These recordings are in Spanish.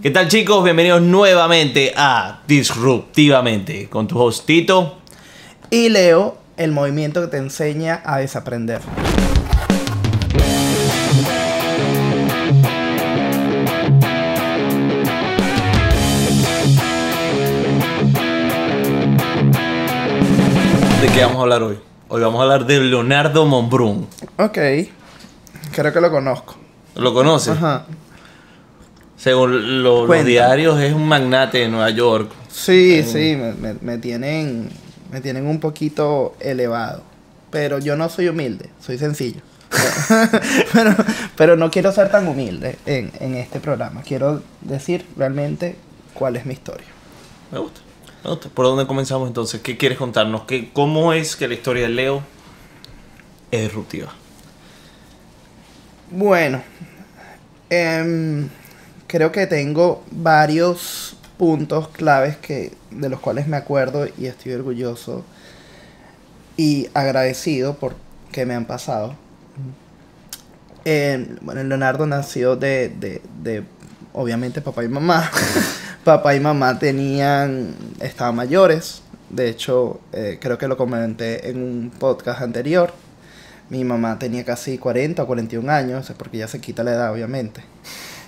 ¿Qué tal chicos? Bienvenidos nuevamente a Disruptivamente con tu host Tito. Y Leo, el movimiento que te enseña a desaprender. ¿De qué vamos a hablar hoy? Hoy vamos a hablar de Leonardo Monbrun. Ok, creo que lo conozco. ¿Lo conoces? Ajá. Según lo- los diarios es un magnate de Nueva York. Sí, sí, me, me- tienen, me tienen un poquito elevado. Pero yo no soy humilde, soy sencillo. pero, pero no quiero ser tan humilde en, en este programa. Quiero decir realmente cuál es mi historia. Me gusta. Me gusta. ¿Por dónde comenzamos entonces? ¿Qué quieres contarnos? ¿Qué, ¿Cómo es que la historia de Leo es disruptiva? Bueno, em, creo que tengo varios puntos claves que, de los cuales me acuerdo y estoy orgulloso y agradecido por que me han pasado. Em, bueno, Leonardo nació de, de, de, obviamente, papá y mamá. papá y mamá tenían, estaban mayores. De hecho, eh, creo que lo comenté en un podcast anterior. Mi mamá tenía casi 40 o 41 años, es porque ya se quita la edad, obviamente.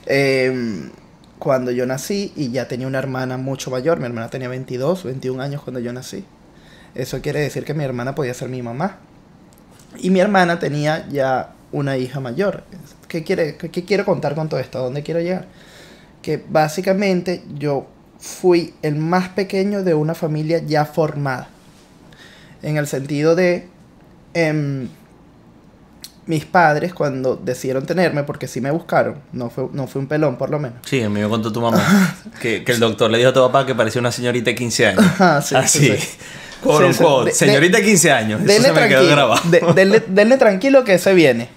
Em, cuando yo nací y ya tenía una hermana mucho mayor, mi hermana tenía 22, 21 años cuando yo nací. Eso quiere decir que mi hermana podía ser mi mamá. Y mi hermana tenía ya una hija mayor. ¿Qué, quiere, qué, quiero contar con todo esto? ¿A dónde quiero llegar? Que básicamente yo fui el más pequeño de una familia ya formada. En el sentido de... em, mis padres cuando decidieron tenerme, porque sí me buscaron, no fue, no fue un pelón por lo menos. Sí, a mí me contó tu mamá que, que el doctor le dijo a tu papá que parecía una señorita de 15 años. Ajá, sí, Así. sí, sí. De- señorita de 15 años. Eso Denle se me quedó grabado. de- denle, denle tranquilo que se viene.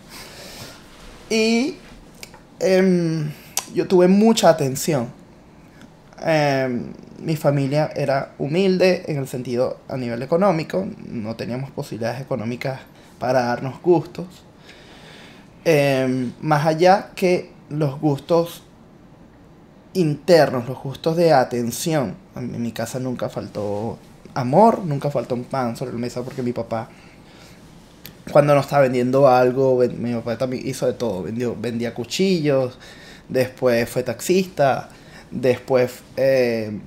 Y em, yo tuve mucha atención. Em, mi familia era humilde en el sentido a nivel económico, no teníamos posibilidades económicas para darnos gustos. Em, más allá que los gustos internos, los gustos de atención. En mi casa nunca faltó amor, nunca faltó un pan sobre la mesa porque mi papá, cuando nos estaba vendiendo algo, mi papá también hizo de todo. Vendió, vendía cuchillos, después fue taxista, después eh,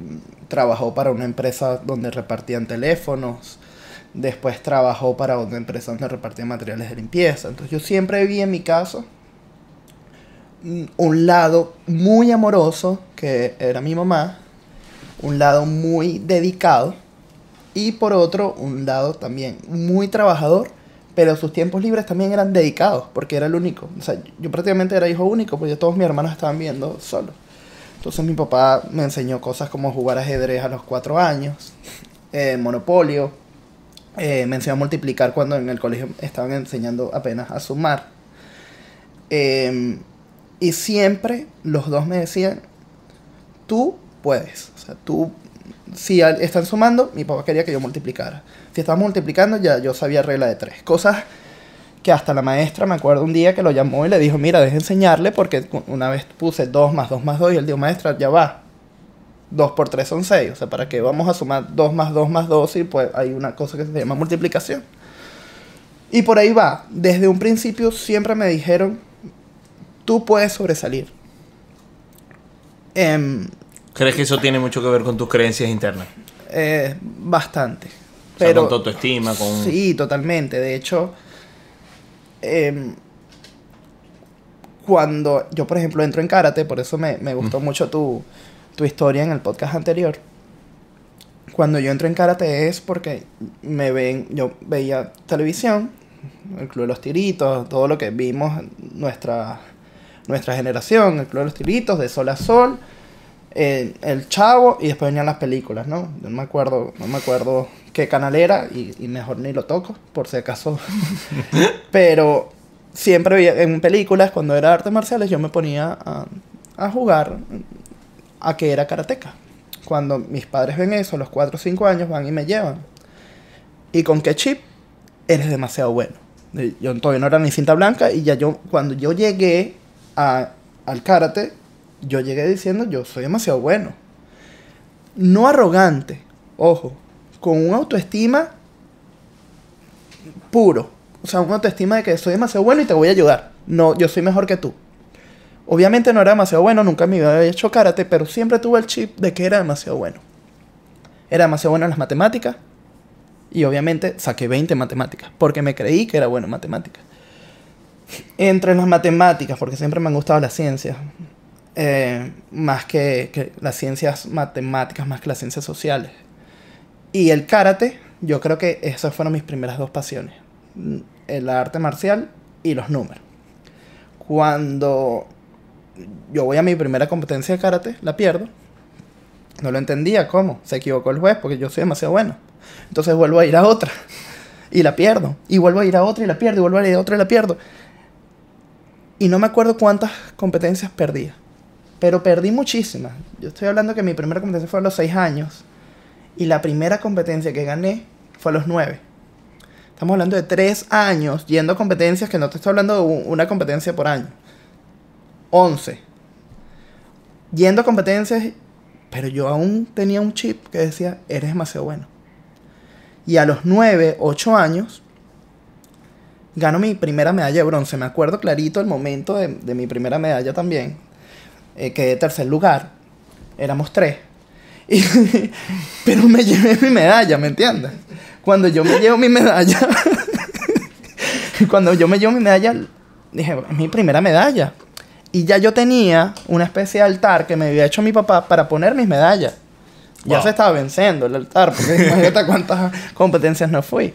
trabajó para una empresa donde repartían teléfonos, después trabajó para otra empresa donde repartían materiales de limpieza. Entonces yo siempre vi en mi casa mm, un lado muy amoroso, que era mi mamá, un lado muy dedicado, y por otro, un lado también muy trabajador, pero sus tiempos libres también eran dedicados, porque era el único. O sea, yo prácticamente era hijo único, porque todos mis hermanos estaban viendo solos. Entonces mi papá me enseñó cosas como jugar ajedrez a los cuatro años, eh, monopolio, eh, me enseñó a multiplicar cuando en el colegio estaban enseñando apenas a sumar. Eh, y siempre los dos me decían, tú puedes. O sea, tú, si están sumando, mi papá quería que yo multiplicara. Si estaban multiplicando, ya yo sabía regla de tres. Cosas que hasta la maestra, me acuerdo un día que lo llamó y le dijo, mira, deja enseñarle porque una vez puse 2 más 2 más 2 y él dijo, maestra, ya va. 2 por 3 son 6. O sea, ¿para qué vamos a sumar 2 más 2 más 2 y pues hay una cosa que se llama multiplicación? Y por ahí va. Desde un principio siempre me dijeron, tú puedes sobresalir. Em, ¿Crees que eso tiene mucho que ver con tus creencias internas? eh, bastante. O sea, Pero, con tu autoestima, con... Sí, totalmente. De hecho, em, cuando yo, por ejemplo, entro en karate, por eso me, me gustó mucho tu, tu historia en el podcast anterior. Cuando yo entro en karate es porque me ven, yo veía televisión, el Club de los Tiritos, todo lo que vimos nuestra, nuestra generación, el Club de los Tiritos, de Sol a Sol, eh, El Chavo y después venían las películas, ¿no? Yo no me acuerdo, no me acuerdo qué canal era y, y mejor ni lo toco, por si acaso. Pero siempre en películas, cuando era artes marciales, yo me ponía a, a jugar a que era karateca. Cuando mis padres ven eso, a los 4 o 5 años van y me llevan. ¿Y con qué chip? Eres demasiado bueno. Yo todavía no era ni cinta blanca y ya yo, cuando yo llegué al karate, yo llegué diciendo, yo soy demasiado bueno. No arrogante, ojo, con una autoestima puro. O sea, una autoestima de que soy demasiado bueno y te voy a ayudar. No, yo soy mejor que tú. Obviamente no era demasiado bueno, nunca me había hecho karate, pero siempre tuve el chip de que era demasiado bueno. Era demasiado bueno en las matemáticas y obviamente saqué 20 en matemáticas, porque me creí que era bueno en matemáticas. Entre las matemáticas, porque siempre me han gustado las ciencias, eh, más que, que las ciencias matemáticas, más que las ciencias sociales. Y el karate, yo creo que esas fueron mis primeras dos pasiones. El arte marcial y los números. Cuando yo voy a mi primera competencia de karate, la pierdo. No lo entendía cómo. Se equivocó el juez porque yo soy demasiado bueno. Entonces vuelvo a ir a otra y la pierdo. Y vuelvo a ir a otra y la pierdo. Y vuelvo a ir a otra y la pierdo. Y no me acuerdo cuántas competencias perdía. Pero perdí muchísimas. Yo estoy hablando que mi primera competencia fue a los 6 años. Y la primera competencia que gané fue a los 9. Estamos hablando de 3 años yendo a competencias que no te estoy hablando de una competencia por año. 11. Yendo a competencias, pero yo aún tenía un chip que decía, eres demasiado bueno. Y a los 9, 8 años, gano mi primera medalla de bronce. Me acuerdo clarito el momento de, mi primera medalla también. Eh, quedé tercer lugar. Éramos tres. Pero me llevé mi medalla, ¿me entiendes? Cuando yo me llevo mi medalla, cuando yo me llevo mi medalla, dije, es mi primera medalla. Y ya yo tenía una especie de altar que me había hecho mi papá para poner mis medallas. Ya se estaba venciendo el altar, porque imagínate cuántas competencias no fui.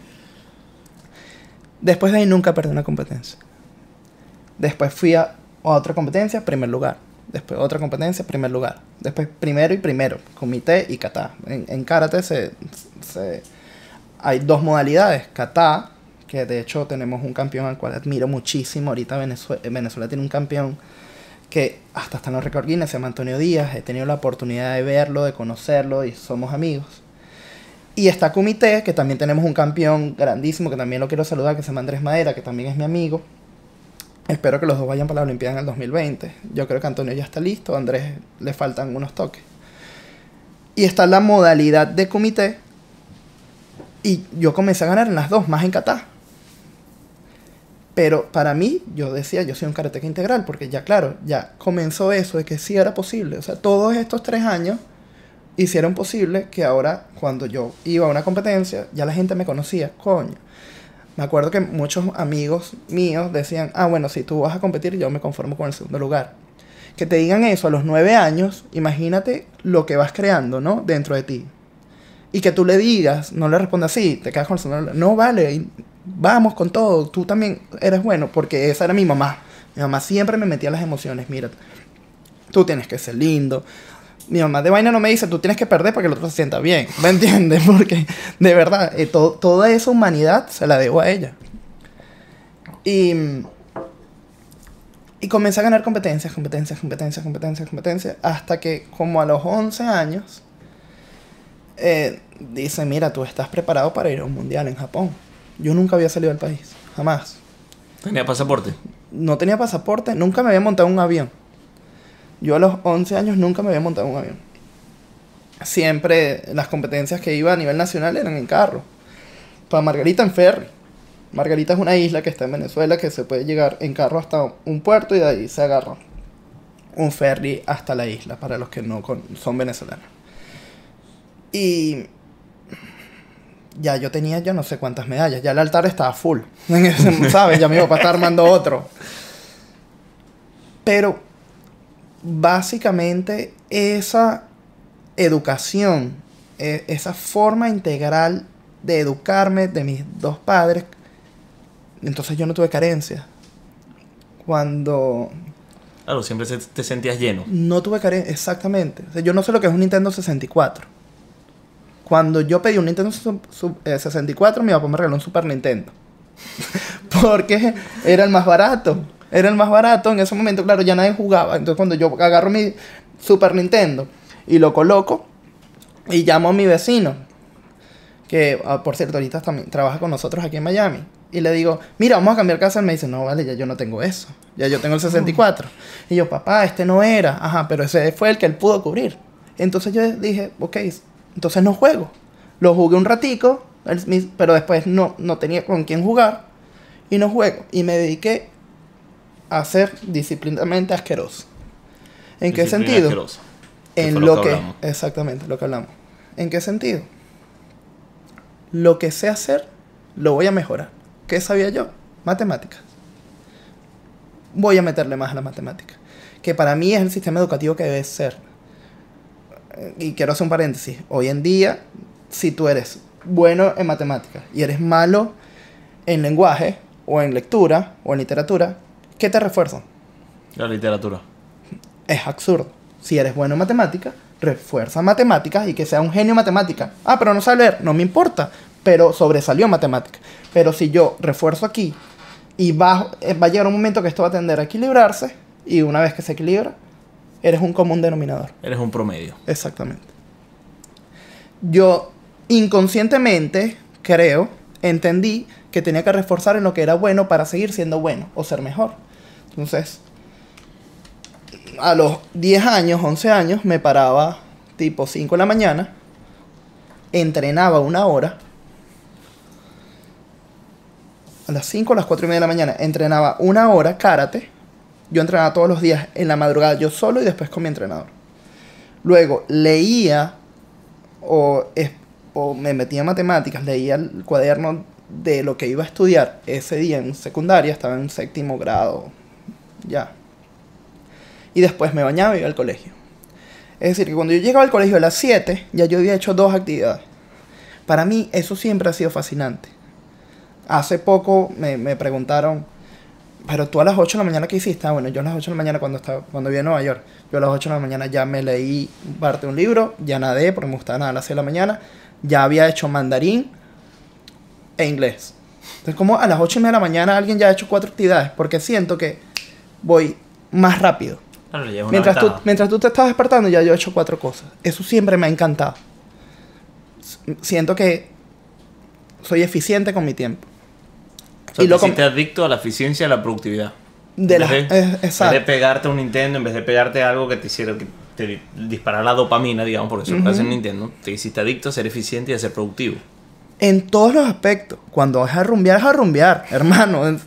Después de ahí nunca perdí una competencia. Después fui a otra competencia, primer lugar. Después otra competencia, primer lugar. Después primero y primero, comité y kata. En, en karate se, se- hay dos modalidades. Kata, que de hecho tenemos un campeón al cual admiro muchísimo. Ahorita Venezue- Venezuela tiene un campeón que hasta está en los récord Guinness, se llama Antonio Díaz. He tenido la oportunidad de verlo, de conocerlo y somos amigos. Y está Comité, que también tenemos un campeón grandísimo, que también lo quiero saludar, que se llama Andrés Madera, que también es mi amigo. Espero que los dos vayan para la Olimpiada en el 2020. Yo creo que Antonio ya está listo, a Andrés le faltan unos toques. Y está la modalidad de comité. Y yo comencé a ganar en las dos, más en kata. Pero para mí, yo decía, yo soy un karateca integral, porque ya, claro, ya comenzó eso de que sí era posible. O sea, todos estos tres años hicieron posible que ahora, cuando yo iba a una competencia, ya la gente me conocía, coño. Me acuerdo que muchos amigos míos decían, ah, bueno, si tú vas a competir, yo me conformo con el segundo lugar. Que te digan eso a los nueve años, imagínate lo que vas creando, ¿no? Dentro de ti. Y que tú le digas, no le respondas así, te quedas con el lugar. No, vale, vamos con todo, tú también eres bueno, porque esa era mi mamá. Mi mamá siempre me metía las emociones, mira, tú tienes que ser lindo. Mi mamá de vaina no me dice, tú tienes que perder para que el otro se sienta bien. ¿Me entiendes? Porque de verdad, eh, to- toda esa humanidad se la debo a ella. Y, y comencé a ganar competencias, competencias, competencias, competencias, competencias, hasta que como a los 11 años, eh, dice, mira, tú estás preparado para ir a un mundial en Japón. Yo nunca había salido del país, jamás. Tenía pasaporte. No tenía pasaporte, nunca me había montado un avión. Yo a los 11 años nunca me había montado un avión. Siempre las competencias que iba a nivel nacional eran en carro. Para Margarita en ferry. Margarita es una isla que está en Venezuela que se puede llegar en carro hasta un puerto y de ahí se agarra un ferry hasta la isla para los que no son venezolanos. Y ya yo tenía yo no sé cuántas medallas, ya el altar estaba full, ¿sabes? Ya mi papá está armando otro. Pero básicamente esa educación, e- esa forma integral de educarme de mis dos padres, entonces yo no tuve carencia. Cuando Claro, siempre te sentías lleno. no tuve carencia, exactamente. O sea, yo no sé lo que es un Nintendo 64. Cuando yo pedí un Nintendo su- su- eh, 64, mi papá me regaló un Super Nintendo. Porque era el más barato. Era el más barato. En ese momento, claro, ya nadie jugaba. Entonces, cuando yo agarro mi Super Nintendo y lo coloco y llamo a mi vecino, que ah, por cierto ahorita también trabaja con nosotros aquí en Miami, y le digo, mira, vamos a cambiar casa. Él me dice, no, vale, ya yo no tengo eso. Ya yo tengo el 64. Y yo, papá, este no era. Ajá, pero ese fue el que él pudo cubrir. Entonces yo dije, ok, entonces no juego. Lo jugué un ratico, pero después no, no tenía con quién jugar y no juego. Y me dediqué a ser disciplinadamente asqueroso. ¿En qué sentido? En lo, que, exactamente, lo que hablamos. ¿En qué sentido? Lo que sé hacer, lo voy a mejorar. ¿Qué sabía yo? Matemáticas. Voy a meterle más a la matemática. Que para mí es el sistema educativo que debe ser. Y quiero hacer un paréntesis. Hoy en día, si tú eres bueno en matemáticas y eres malo en lenguaje, o en lectura, o en literatura, ¿qué te refuerzan? La literatura. Es absurdo. Si eres bueno en matemáticas, refuerza matemáticas y que sea un genio en matemáticas. Ah, pero no sabe leer, no me importa, pero sobresalió en matemáticas. Pero si yo refuerzo aquí y va, eh, va a llegar un momento que esto va a tender a equilibrarse y una vez que se equilibra, eres un común denominador. Eres un promedio. Exactamente. Yo inconscientemente, creo, entendí que tenía que reforzar en lo que era bueno para seguir siendo bueno o ser mejor. Entonces, a los 10 años, 11 años, me paraba tipo 5 de la mañana, entrenaba una hora. A las 5 o las 4 y media de la mañana entrenaba una hora karate. Yo entrenaba todos los días en la madrugada yo solo y después con mi entrenador. Luego leía o, o me metía en matemáticas, leía el cuaderno de lo que iba a estudiar ese día en secundaria, estaba en séptimo grado, ya, y después me bañaba y iba al colegio. Es decir, que cuando yo llegaba al colegio a las 7, ya yo había hecho dos actividades. Para mí eso siempre ha sido fascinante. Hace poco me, me preguntaron, pero tú a las 8 de la mañana ¿qué hiciste? Ah, bueno, yo a las 8 de la mañana cuando, estaba, cuando vivía en Nueva York, yo a las 8 de la mañana ya me leí parte de un libro, ya nadé porque me gustaba nada a las 6 de la mañana, ya había hecho mandarín e inglés. Entonces, como a las 8 y media de la mañana alguien ya ha hecho cuatro actividades, porque siento que voy más rápido mientras, tú, mientras tú te estás despertando, ya yo he hecho cuatro cosas. Eso siempre me ha encantado. Siento que soy eficiente con mi tiempo. Y lo te adicto a la eficiencia y a la productividad. De la, en vez de pegarte a un Nintendo, en vez de pegarte a algo que te hiciera que te disparara la dopamina, digamos, por eso uh -huh. Nintendo, te hiciste adicto a ser eficiente y a ser productivo. En todos los aspectos. Cuando vas a rumbear, es a rumbear, hermano.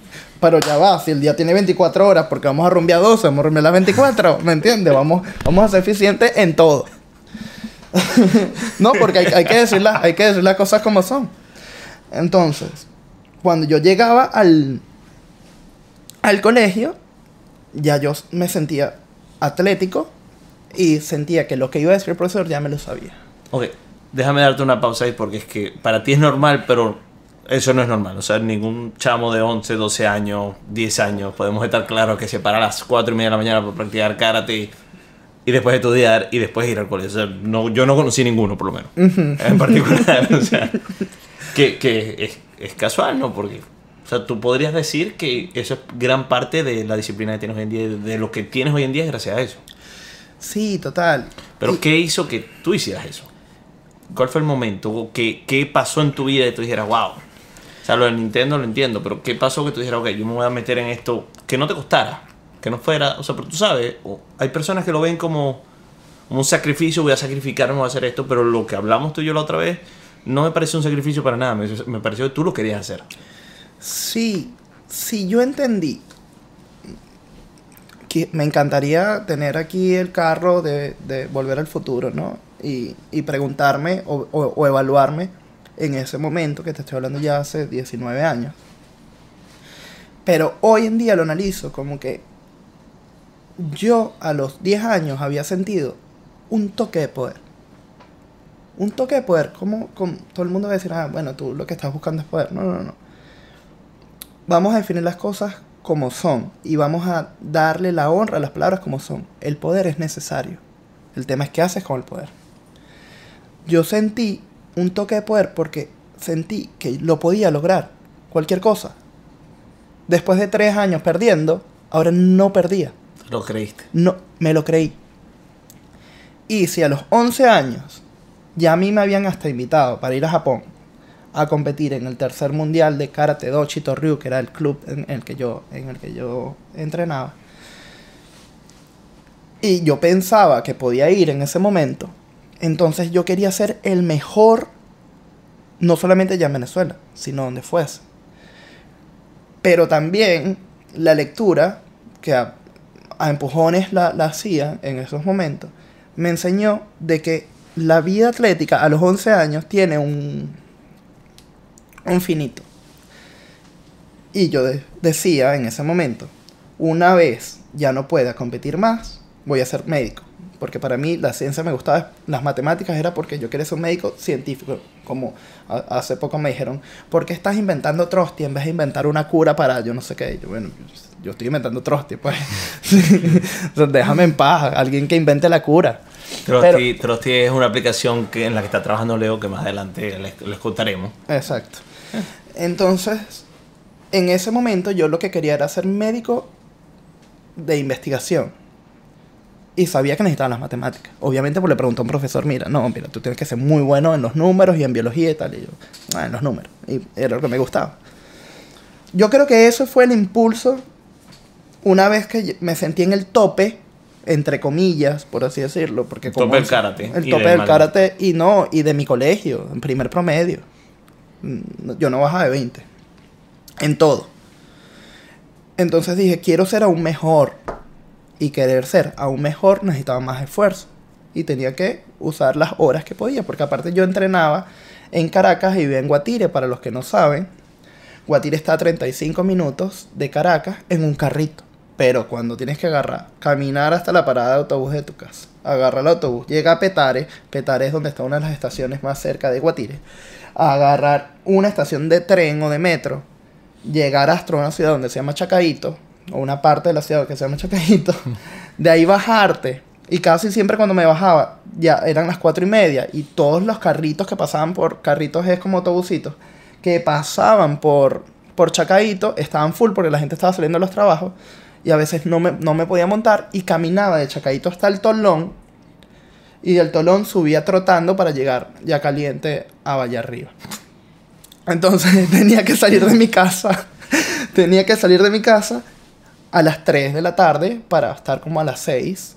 Pero ya va, si el día tiene 24 horas, porque vamos a rumbear 12, vamos a rumbear las 24, ¿me entiendes? Vamos, vamos a ser eficientes en todo. no, porque hay, que decir las, hay que decir las cosas como son. Entonces, cuando yo llegaba al, al colegio, ya yo me sentía atlético y sentía que lo que iba a decir el profesor ya me lo sabía. Ok, déjame darte una pausa ahí porque es que para ti es normal, pero eso no es normal. O sea, ningún chamo de 11, 12 años, 10 años, podemos estar claros que se para a las 4 y media de la mañana para practicar karate y después estudiar y después ir al colegio. O sea, no, yo no conocí ninguno, por lo menos. En particular. o sea, que, que es, es, casual, ¿no? Porque, o sea, tú podrías decir que eso es gran parte de la disciplina que tienes hoy en día, de lo que tienes hoy en día es gracias a eso. Sí, total. Pero, ¿qué hizo que tú hicieras eso? ¿Cuál fue el momento? ¿Qué, ¿Qué pasó en tu vida y tú dijeras, wow, sea, lo de Nintendo lo entiendo, pero ¿qué pasó que tú dijeras, ok, yo me voy a meter en esto que no te costara? Que no fuera, o sea, pero tú sabes, hay personas que lo ven como, un sacrificio, voy a sacrificarme, voy a hacer esto, pero lo que hablamos tú y yo la otra vez no me parece un sacrificio para nada, me, me pareció que tú lo querías hacer. Sí, sí, yo entendí. Que me encantaría tener aquí el carro de, volver al futuro, ¿no? Y, preguntarme o, o, o evaluarme en ese momento, que te estoy hablando ya hace 19 años. Pero hoy en día lo analizo como que yo a los 10 años había sentido un toque de poder. Un toque de poder, como, todo el mundo va a decir, ah, bueno, tú lo que estás buscando es poder. No, no, no. Vamos a definir las cosas como son y vamos a darle la honra a las palabras como son. El poder es necesario. El tema es qué haces con el poder. Yo sentí un toque de poder porque sentí que lo podía lograr, cualquier cosa. Después de tres años perdiendo, ahora no perdía. Lo creíste. No, me lo creí. Y si a los 11 años ya a mí me habían hasta invitado para ir a Japón a competir en el tercer mundial de karate do Ryu, que era el club en el que yo, en el que yo entrenaba. Y yo pensaba que podía ir en ese momento. Entonces yo quería ser el mejor, no solamente ya en Venezuela, sino donde fuese. Pero también la lectura, que a, empujones la, la hacía en esos momentos, me enseñó de que la vida atlética a los 11 años tiene un, un finito. Y yo decía en ese momento, una vez ya no pueda competir más, voy a ser médico. Porque para mí la ciencia me gustaba, las matemáticas era porque yo quería ser un médico científico. Como hace poco me dijeron, ¿por qué estás inventando Trosti en vez de inventar una cura para yo no sé qué? Yo, bueno, yo estoy inventando Trosti, pues. Déjame en paz, alguien que invente la cura. Trosti, es una aplicación que, en la que está trabajando Leo que más adelante les, les contaremos. Exacto. Entonces, en ese momento yo lo que quería era ser médico de investigación. Y sabía que necesitaba las matemáticas. Obviamente, pues le preguntó a un profesor, mira, no, mira, tú tienes que ser muy bueno en los números y en biología y tal. Y yo, ah, en los números. Y era lo que me gustaba. Yo creo que eso fue el impulso una vez que me sentí en el tope, entre comillas, por así decirlo, porque el tope del karate. El tope del karate y no, y de mi colegio, en primer promedio. Mm, yo no bajaba de 20. En todo. Entonces dije, quiero ser aún mejor. Y querer ser aún mejor necesitaba más esfuerzo. Y tenía que usar las horas que podía, porque aparte yo entrenaba en Caracas y vivía en Guatire, para los que no saben. Guatire está a 35 minutos de Caracas en un carrito. Pero cuando tienes que agarrar, caminar hasta la parada de autobús de tu casa, agarrar el autobús, llega a Petare, Petare es donde está una de las estaciones más cerca de Guatire, agarrar una estación de tren o de metro, llegar hasta una ciudad donde se llama Chacaito, o una parte de la ciudad que se llama Chacaito, de ahí bajarte. Y casi siempre cuando me bajaba, ya eran las cuatro y media, y todos los carritos que pasaban por, carritos es como autobusitos, que pasaban por, por Chacaito, estaban full porque la gente estaba saliendo de los trabajos y a veces no me, no me podía montar y caminaba de Chacaito hasta el Tolón y del Tolón subía trotando para llegar ya caliente a Valle Arriba. Entonces tenía que salir de mi casa, tenía que salir de mi casa a las 3 de la tarde para estar como a las 6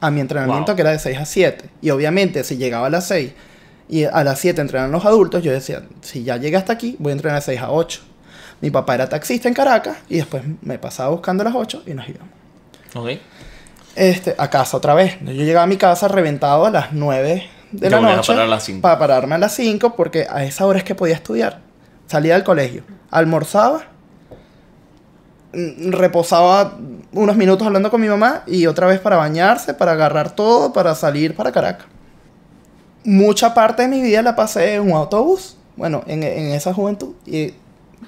a mi entrenamiento que era de 6 a 7. Y obviamente si llegaba a las 6 y a las 7 entrenan los adultos, yo decía, si ya llegué hasta aquí, voy a entrenar de 6 a 8. Mi papá era taxista en Caracas y después me pasaba buscando a las 8 y nos íbamos. Ok. Este, a casa otra vez. Yo llegaba a mi casa reventado a las 9 de la noche. Parar a las 5. Para pararme a las 5 porque a esa hora es que podía estudiar. Salía del colegio, almorzaba, mm, reposaba unos minutos hablando con mi mamá y otra vez para bañarse, para agarrar todo, para salir para Caracas. Mucha parte de mi vida la pasé en un autobús, bueno, en, en esa juventud. Y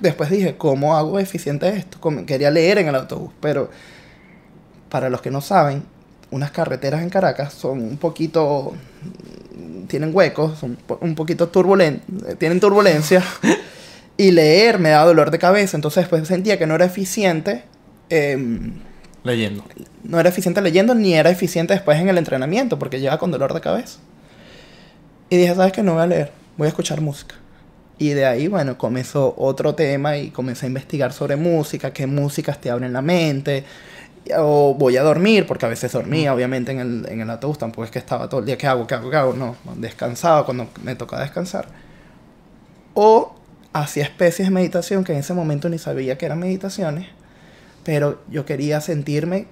después dije, ¿cómo hago eficiente esto? Quería leer en el autobús, pero para los que no saben, unas carreteras en Caracas son un poquito, tienen huecos, son un poquito turbulentas, tienen turbulencia, y leer me da dolor de cabeza, entonces después sentía que no era eficiente. Em, leyendo. No era eficiente leyendo, ni era eficiente después en el entrenamiento, porque llega con dolor de cabeza. Y dije, ¿sabes qué? No voy a leer, voy a escuchar música. Y de ahí, bueno, comenzó otro tema y comencé a investigar sobre música, qué músicas te abren la mente. O voy a dormir, porque a veces dormía, obviamente, en el, en el autobús. Tampoco es que estaba todo el día, ¿qué hago? ¿Qué hago? ¿Qué hago? No, descansaba cuando me tocaba descansar. O hacía especies de meditación que en ese momento ni sabía que eran meditaciones, pero yo quería sentirme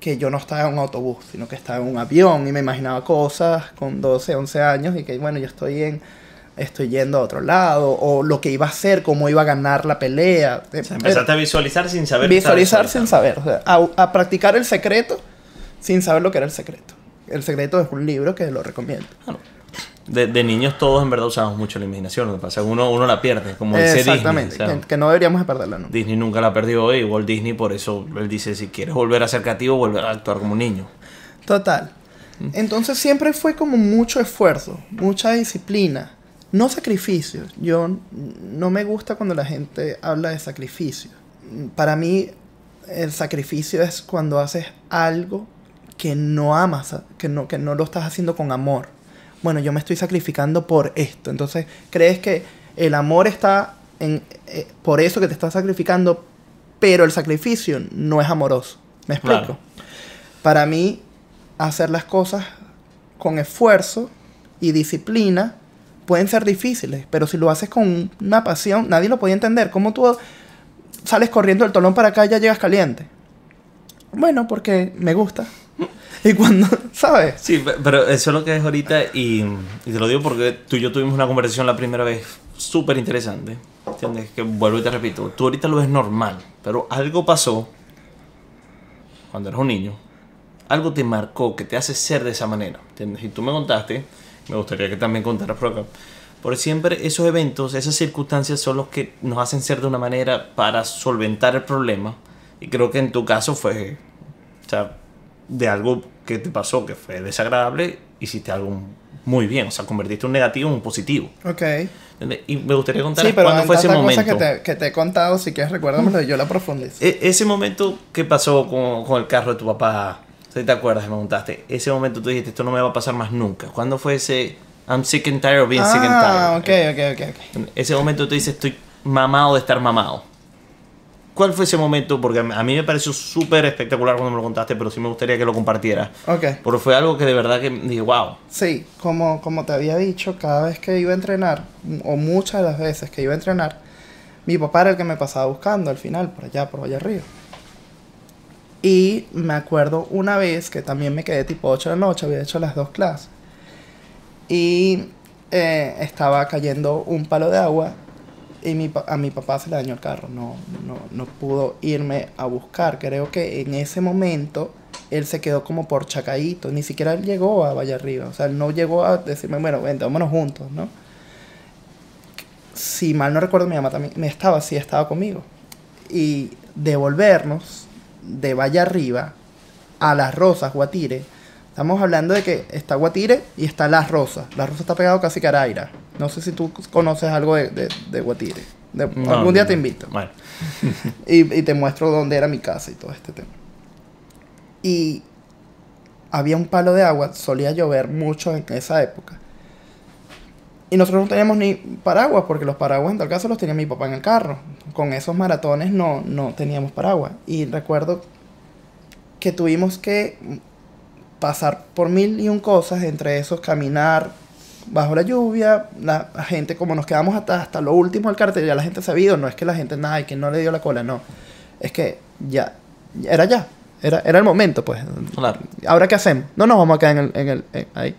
que yo no estaba en un autobús, sino que estaba en un avión y me imaginaba cosas con 12, 11 años y que, bueno, yo estoy en estoy yendo a otro lado, o lo que iba a hacer, cómo iba a ganar la pelea. empezaste a visualizar sin saber. Visualizar sin saber, a, practicar el secreto sin saber lo que era el secreto. El secreto es un libro que lo recomiendo. De, de, niños todos en verdad usamos mucho la imaginación, lo que pasa uno, uno la pierde, como dice Exactamente, que, no deberíamos de perderla nunca. Disney nunca la perdió y Walt Disney por eso él dice, si quieres volver a ser creativo, volver a actuar como un niño. Total. Entonces siempre fue como mucho esfuerzo, mucha disciplina no sacrificio. Yo no me gusta cuando la gente habla de sacrificio. Para mí, el sacrificio es cuando haces algo que no amas, que no, que no lo estás haciendo con amor. Bueno, yo me estoy sacrificando por esto. Entonces, crees que El amor está en, eh, por eso que te estás sacrificando, pero el sacrificio no es amoroso. ¿Me explico? Claro. Para mí, hacer las cosas con esfuerzo y disciplina pueden ser difíciles, pero si lo haces con una pasión, nadie lo puede entender. ¿Cómo tú sales corriendo del tolón para acá y ya llegas caliente? Bueno, porque me gusta. Y cuando, ¿sabes? Sí, pe- pero eso es lo que es ahorita y, y te lo digo porque tú y yo tuvimos una conversación la primera vez súper interesante. ¿Entiendes? Que vuelvo y te repito, tú ahorita lo ves normal, pero algo pasó cuando eras un niño. Algo te marcó que te hace ser de esa manera. ¿Entiendes? Y tú me contaste, me gustaría que también contaras por acá. Porque siempre esos eventos, esas circunstancias son los que nos hacen ser de una manera para solventar el problema. Y creo que en tu caso fue, o sea, de algo que te pasó que fue desagradable, hiciste algo muy bien. O sea, convertiste un negativo en un positivo. Ok. Y me gustaría contar Sí, cuándo fue ese momento. que te, que te he contado, si quieres recuérdamelo y yo la profundizo. E- ese momento que pasó con, con el carro de tu papá, si te acuerdas, me preguntaste, ese momento tú dijiste, esto no me va a pasar más nunca. ¿Cuándo fue ese I'm sick and tired of being sick and Ah, tired? ok, ok, ok, ok. Ese momento tú dices, estoy mamado de estar mamado. ¿Cuál fue ese momento? Porque a mí- a mí me pareció súper espectacular cuando me lo contaste, pero sí me gustaría que lo compartieras. Ok. Porque fue algo que de verdad que dije, wow. Sí, como, como te había dicho, cada vez que iba a entrenar, o muchas de las veces que iba a entrenar, mi papá era el que me pasaba buscando al final, por allá, por allá arriba. Y me acuerdo una vez que también me quedé tipo 8 de la noche, había hecho las dos clases. Y eh, estaba cayendo un palo de agua y mi, a mi papá se le dañó el carro. No, no, no pudo irme a buscar. Creo que en ese momento él se quedó como por chacaíto. Ni siquiera él llegó a Valle Arriba. O sea, él no llegó a decirme, bueno, vente, vámonos juntos, ¿no? Si mal no recuerdo, mi mamá también me estaba, sí, estaba conmigo. Y devolvernos de Valle Arriba a Las Rosas, Guatire. Estamos hablando de que está Guatire y está Las Rosas. Las Rosas está pegado casi que a Araira. No sé si tú conoces algo de, de, de Guatire. De- No, algún día te invito. Bueno, Y, y te muestro dónde era mi casa y todo este tema. Y había un palo de agua, solía llover mucho en esa época. Y nosotros no teníamos ni paraguas, porque los paraguas en tal caso los tenía mi papá en el carro. Con esos maratones no, no teníamos paraguas. Y recuerdo que tuvimos que pasar por mil y un cosas, entre esos caminar bajo la lluvia, la gente como nos quedamos hasta, hasta lo último del cartel, ya la gente se ha ido, no es que la gente, nada, que no le dio la cola, no. Es que ya, ya era ya, era, era el momento, pues. claro. ¿Ahora qué hacemos? No nos vamos a quedar en el, en el en- ahí.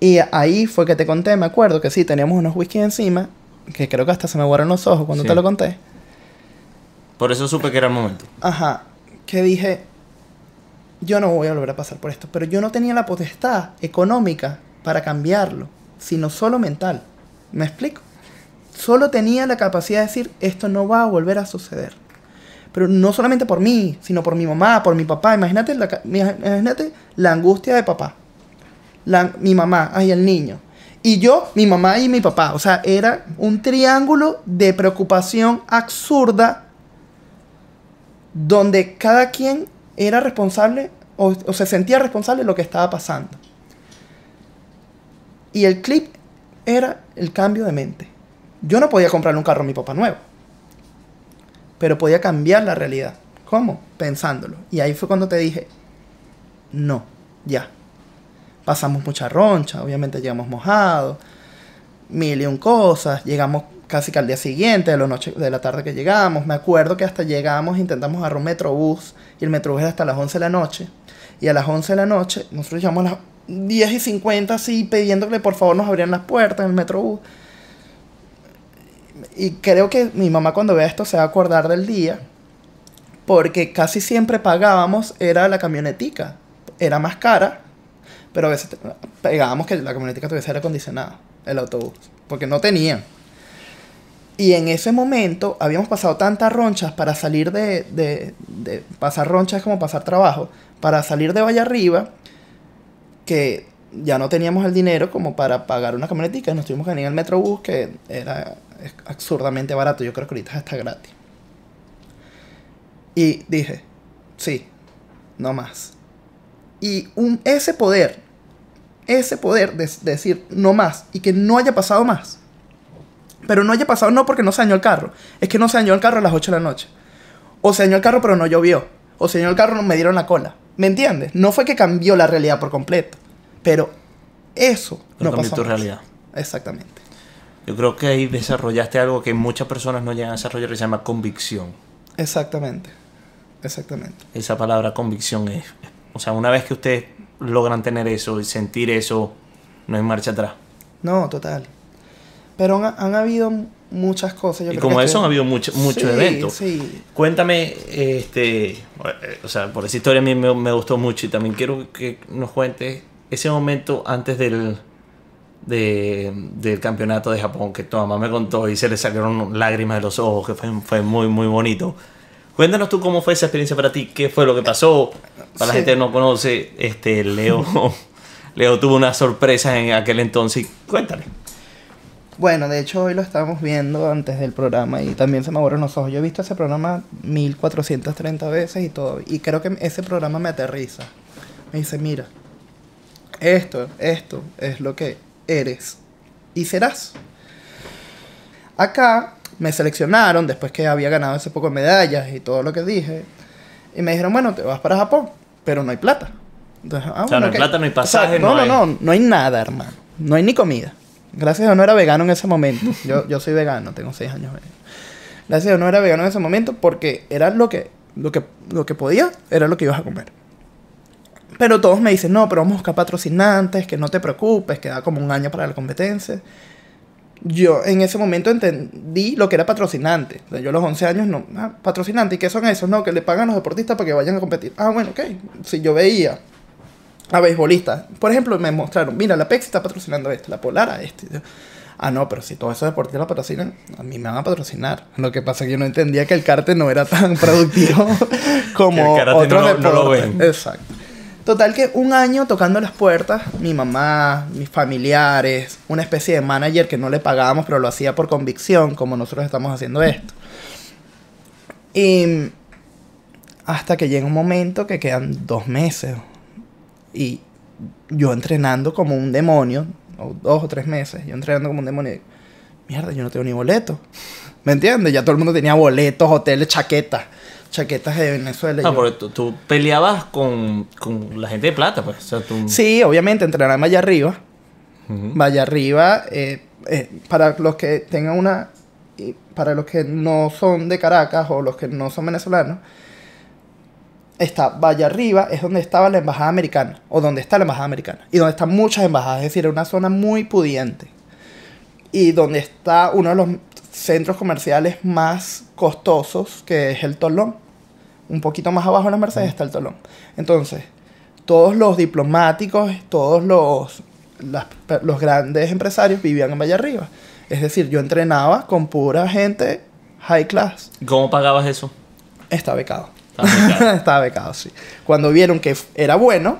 Y ahí fue que te conté, me acuerdo que sí, teníamos unos whisky encima, que creo que hasta se me guardaron los ojos cuando Sí. te lo conté. Por eso supe que era el momento. Ajá, que dije, yo no voy a volver a pasar por esto, pero yo no tenía la potestad económica para cambiarlo, sino solo mental. ¿Me explico? Solo tenía la capacidad de decir, esto no va a volver a suceder. Pero no solamente por mí, sino por mi mamá, por mi papá. Imagínate la, imagínate la angustia de papá. Mi mamá, ay, el niño. Y yo, mi mamá y mi papá. O sea, era un triángulo de preocupación absurda donde cada quien era responsable o, o se sentía responsable de lo que estaba pasando. Y el clip era el cambio de mente. Yo no podía comprarle un carro a mi papá nuevo, pero podía cambiar la realidad. ¿Cómo? Pensándolo. Y ahí fue cuando te dije, no, ya. Pasamos mucha roncha, obviamente llegamos mojados, mil y un cosas, llegamos casi que al día siguiente, de la, noche, de la tarde que llegamos. Me acuerdo que hasta llegamos, intentamos agarrar un metrobús, y el metrobús era hasta las 11 de la noche. Y a las 11 de la noche, nosotros llegamos a las 10 y 50 así, pidiéndole por favor nos abrieran las puertas en el metrobús. Y creo que mi mamá cuando vea esto se va a acordar del día, porque casi siempre pagábamos, era la camionetica. Era más cara, pero a veces pegábamos que la camionetica tuviese aire acondicionado, el autobús, porque no tenían. Y en ese momento habíamos pasado tantas ronchas para salir de, de, de- pasar ronchas es como pasar trabajo, para salir de Valle Arriba, que ya no teníamos el dinero como para pagar una camionetica, y nos tuvimos que venir al Metrobús, que era absurdamente barato, yo creo que ahorita está gratis. Y dije, sí, no más. Y un, ese poder, ese poder de, de decir no más y que no haya pasado más, Pero no haya pasado no porque no se dañó el carro. Es que no se dañó el carro a las 8 de la noche. O se dañó el carro pero no llovió. O se dañó el carro no me dieron la cola. ¿Me entiendes? No fue que cambió la realidad por completo. Pero eso No no cambió pasó tu más. realidad. Exactamente. Yo creo que ahí desarrollaste algo que muchas personas no llegan a desarrollar que se llama convicción. Exactamente. Exactamente. Esa palabra convicción es, o sea, una vez que ustedes logran tener eso y sentir eso, no hay marcha atrás. No, total. Pero han, han habido muchas cosas. yo y creo como que eso este- han habido mucho- muchos Sí, eventos. Sí, Cuéntame, este, o sea, por esa historia a mí me, me gustó mucho y también quiero que nos cuentes ese momento antes del, de- del campeonato de Japón que tu mamá me contó y se le salieron lágrimas de los ojos, que fue, fue muy, muy bonito. Cuéntanos tú cómo fue esa experiencia para ti, qué fue lo que pasó. Para la gente que no conoce, este, Leo, Leo tuvo una sorpresa en aquel entonces. Cuéntale. Bueno, de hecho hoy lo estábamos viendo antes del programa y también se me aburren los ojos. Yo he visto ese programa 1430 veces y todo. Y creo que ese programa me aterriza. Me dice, mira, esto, esto es lo que eres y serás. Acá me seleccionaron después que había ganado ese poco de medallas y todo lo que dije. Y me dijeron, bueno, te vas para Japón, pero no hay plata. Entonces, ah, O sea, no hay plata, no hay O sea, pasaje, no, no no, hay- no, no hay nada, hermano. No hay ni comida. Gracias a Dios no era vegano en ese momento. Yo, yo soy vegano, tengo seis años. vegano. Gracias a Dios no era vegano en ese momento porque era lo que, lo que, lo que podía, era lo que ibas a comer. Pero todos me dicen, no, pero vamos a buscar patrocinantes, que no te preocupes, que da como un año para la competencia. Yo en ese momento entendí lo que era patrocinante. O sea, yo a los 11 años no, ah, patrocinante, ¿y qué son esos? No, que le pagan a los deportistas para que vayan a competir. Ah, bueno, ok. Si yo veía a beisbolistas, por ejemplo, me mostraron, mira, la Pepsi está patrocinando este, la Polar a este. Yo, Ah, no, pero si todos esos deportistas lo patrocinan, a mí me van a patrocinar. Lo que pasa es que yo no entendía que el karate no era tan productivo como el otros no lo- no lo deportes. ven. Exacto. Total que un año tocando las puertas, mi mamá, mis familiares, una especie de manager que no le pagábamos, pero lo hacía por convicción, como nosotros estamos haciendo esto. Y hasta que llega un momento que quedan dos meses y yo entrenando como un demonio, o dos o tres meses, yo entrenando como un demonio, mierda, yo no tengo ni boleto. ¿Me entiendes? Ya todo el mundo tenía boletos, hoteles, chaquetas, chaquetas de Venezuela. No, yo- porque tú, tú peleabas con, con la gente de plata, pues. O sea, tú... Sí, obviamente entrenaba en Valle Arriba. Ujú. Valle Arriba, eh, eh, para los que tengan una. Para los que no son de Caracas o los que no son venezolanos, está Valle Arriba, es donde estaba la embajada americana, o donde está la embajada americana, y donde están muchas embajadas, es decir, es una zona muy pudiente, y donde está uno de los centros comerciales más costosos, que es el Tolón. Un poquito más abajo de la Mercedes está el Tolón. Entonces, todos los diplomáticos, todos los, las los grandes empresarios vivían en Valle Arriba. Es decir, yo entrenaba con pura gente high class. ¿Cómo pagabas eso? Estaba becado. Estaba becado. Estaba becado, sí. Cuando vieron que era bueno,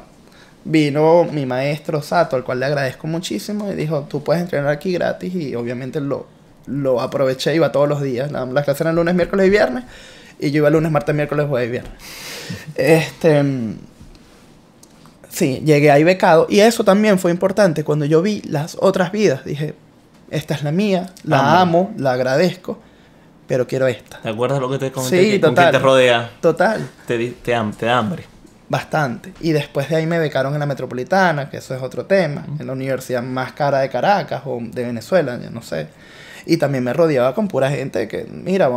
vino mi maestro Sato, al cual le agradezco muchísimo, y dijo, tú puedes entrenar aquí gratis, y obviamente lo, lo aproveché, iba todos los días. La- Las clases eran lunes, miércoles y viernes, y yo iba lunes, martes, miércoles, jueves y viernes. Este... Sí, llegué ahí becado, y eso también fue importante. Cuando yo vi las otras vidas, dije, esta es la mía, la Amo. amo, la agradezco, pero quiero esta. ¿Te acuerdas lo que te comenté? Sí, que con total. quien te rodea Total. te, te, te da hambre. Bastante. Y después de ahí me becaron en la Metropolitana, que eso es otro tema, en la universidad más cara de Caracas o de Venezuela, yo no sé. Y también me rodeaba con pura gente que, mira,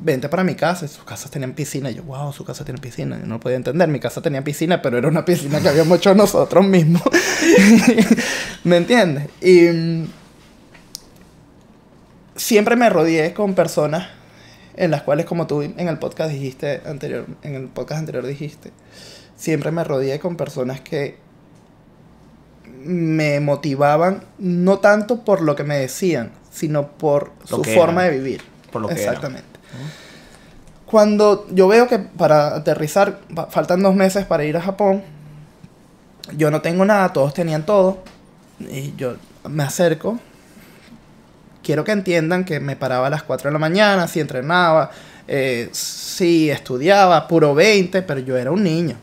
vente para mi casa. Y sus casas tenían piscina. Y yo, wow, su casa tiene piscina. Yo no podía entender. Mi casa tenía piscina, pero era una piscina que habíamos hecho nosotros mismos. ¿Me entiendes? Y mm, siempre me rodeé con personas en las cuales, como tú en el podcast dijiste anterior, en el podcast anterior dijiste, siempre me rodeé con personas que me motivaban no tanto por lo que me decían, sino por Lo su forma de vivir. Por lo que eran. Cuando yo veo que para aterrizar fa- faltan dos meses para ir a Japón, yo no tengo nada, todos tenían todo, y yo me acerco. Quiero que entiendan que me paraba a las 4 de la mañana, sí entrenaba, eh, sí estudiaba, puro 20, pero yo era un niño.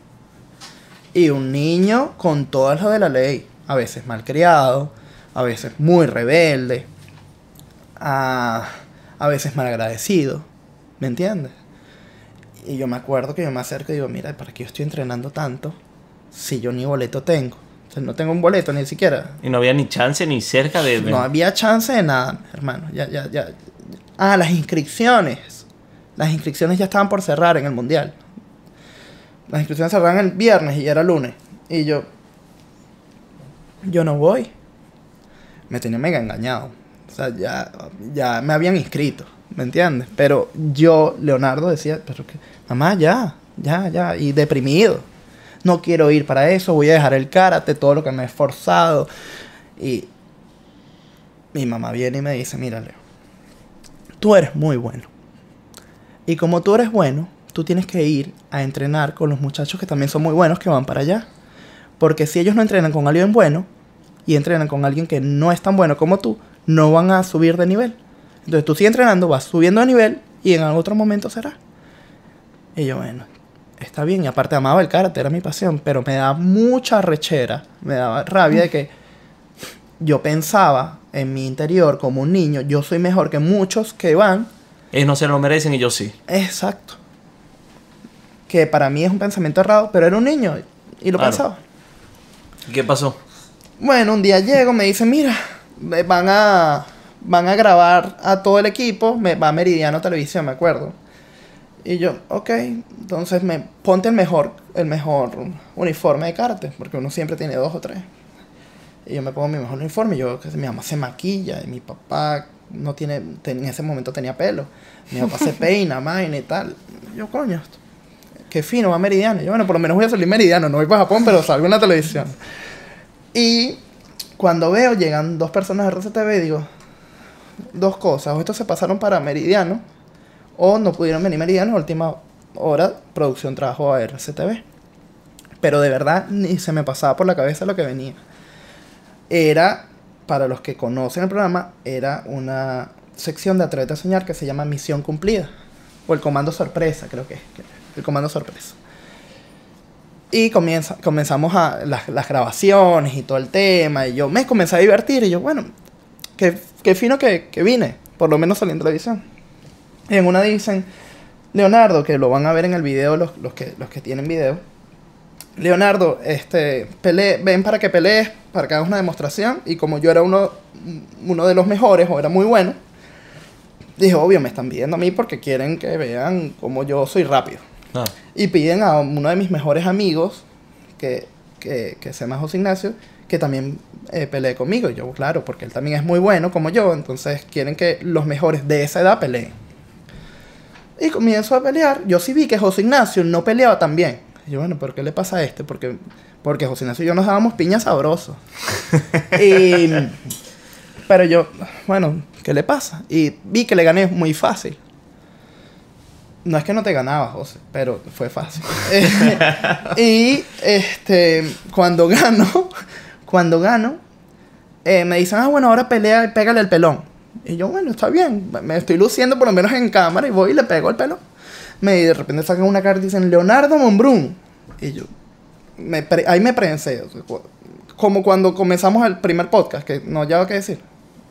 Y un niño con todo lo de la ley, a veces malcriado, a veces muy rebelde, a, a veces malagradecido, ¿me entiendes? Y yo me acuerdo que yo me acerco y digo, mira, ¿para qué yo estoy entrenando tanto si yo ni boleto tengo? O sea, no tengo un boleto ni siquiera. Y no había ni chance ni cerca de... No había chance de nada, hermano. Ya, ya, ya. Ah, las inscripciones. Las inscripciones ya estaban por cerrar en el mundial. Las inscripciones cerraban el viernes y ya era lunes. Y yo. Yo no voy. Me tenía mega engañado. O sea, ya, ya me habían inscrito. ¿Me entiendes? Pero yo, Leonardo, decía, pero que, mamá, ya, ya, ya. Y deprimido. No quiero ir para eso. Voy a dejar el karate, todo lo que me he esforzado. Y mi mamá viene y me dice, mira, Leo, tú eres muy bueno. Y como tú eres bueno, tú tienes que ir a entrenar con los muchachos que también son muy buenos que van para allá. Porque si ellos no entrenan con alguien bueno y entrenan con alguien que no es tan bueno como tú, no van a subir de nivel. Entonces tú sigues entrenando, vas subiendo de nivel y en otro momento será. Y yo, bueno, está bien. Y aparte amaba el karate, era mi pasión, pero me daba mucha rechera, me daba rabia de que yo pensaba en mi interior como un niño, yo soy mejor que muchos que van. Ellos no se lo merecen y yo sí. Exacto. Que para mí es un pensamiento errado, pero era un niño y lo Claro. pensaba. ¿Y qué pasó? Bueno, un día llego, me dicen, mira, me van a, van a grabar a todo el equipo, me va a Meridiano Televisión, me acuerdo. Y yo, ok, entonces me, ponte el mejor, el mejor uniforme de karate, porque uno siempre tiene dos o tres. Y yo me pongo mi mejor uniforme, y yo, que mi mamá se maquilla, y mi papá no tiene, ten- en ese momento tenía pelo. Mi papá se peina, vaina y tal. Y yo, coño, qué fino, va Meridiano. Y yo, bueno, por lo menos voy a salir Meridiano, no voy para Japón, pero salgo en la televisión. Y cuando veo, llegan dos personas de RCTV y digo, dos cosas, o estos se pasaron para Meridiano, o no pudieron venir Meridiano, a última hora, producción trajo a RCTV. Pero de verdad ni se me pasaba por la cabeza lo que venía. Era, para los que conocen el programa, era una sección de Atrévete a Soñar que se llama Misión Cumplida. O el Comando Sorpresa, creo que es. El Comando Sorpresa. Y comienza, comenzamos a las grabaciones y todo el tema. Y yo me comencé a divertir. Y yo, bueno, qué, qué fino que, que vine. Por lo menos salí en televisión. Y en una dicen, Leonardo, que lo van a ver en el video los, los, que, los que tienen video. Leonardo, este, pele, ven para que pelees, para que hagas una demostración. Y como yo era uno, uno de los mejores o era muy bueno, dije, obvio, me están viendo a mí porque quieren que vean cómo yo soy rápido. Ah, Y piden a uno de mis mejores amigos, que, que, que se llama José Ignacio, que también eh, pelee conmigo. Y yo, claro, porque él también es muy bueno como yo, entonces quieren que los mejores de esa edad peleen. Y comienzo a pelear. Yo sí vi que José Ignacio no peleaba tan bien. Y yo, bueno, ¿por qué le pasa a este? Porque, porque José Ignacio y yo nos dábamos piñas sabrosos. y, pero yo, bueno, ¿qué le pasa? Y vi que le gané muy fácil. No es que no te ganaba, José, pero fue fácil. y este, cuando gano, cuando gano, eh, me dicen, ah, bueno, ahora pelea y pégale el pelón. Y yo, bueno, está bien, me estoy luciendo por lo menos en cámara y voy y le pego el pelón. Me, y de repente sacan una carta y dicen, Leonardo Monbrun. Y yo, me ahí me prensé. Como cuando comenzamos el primer podcast, que no llevaba que decir.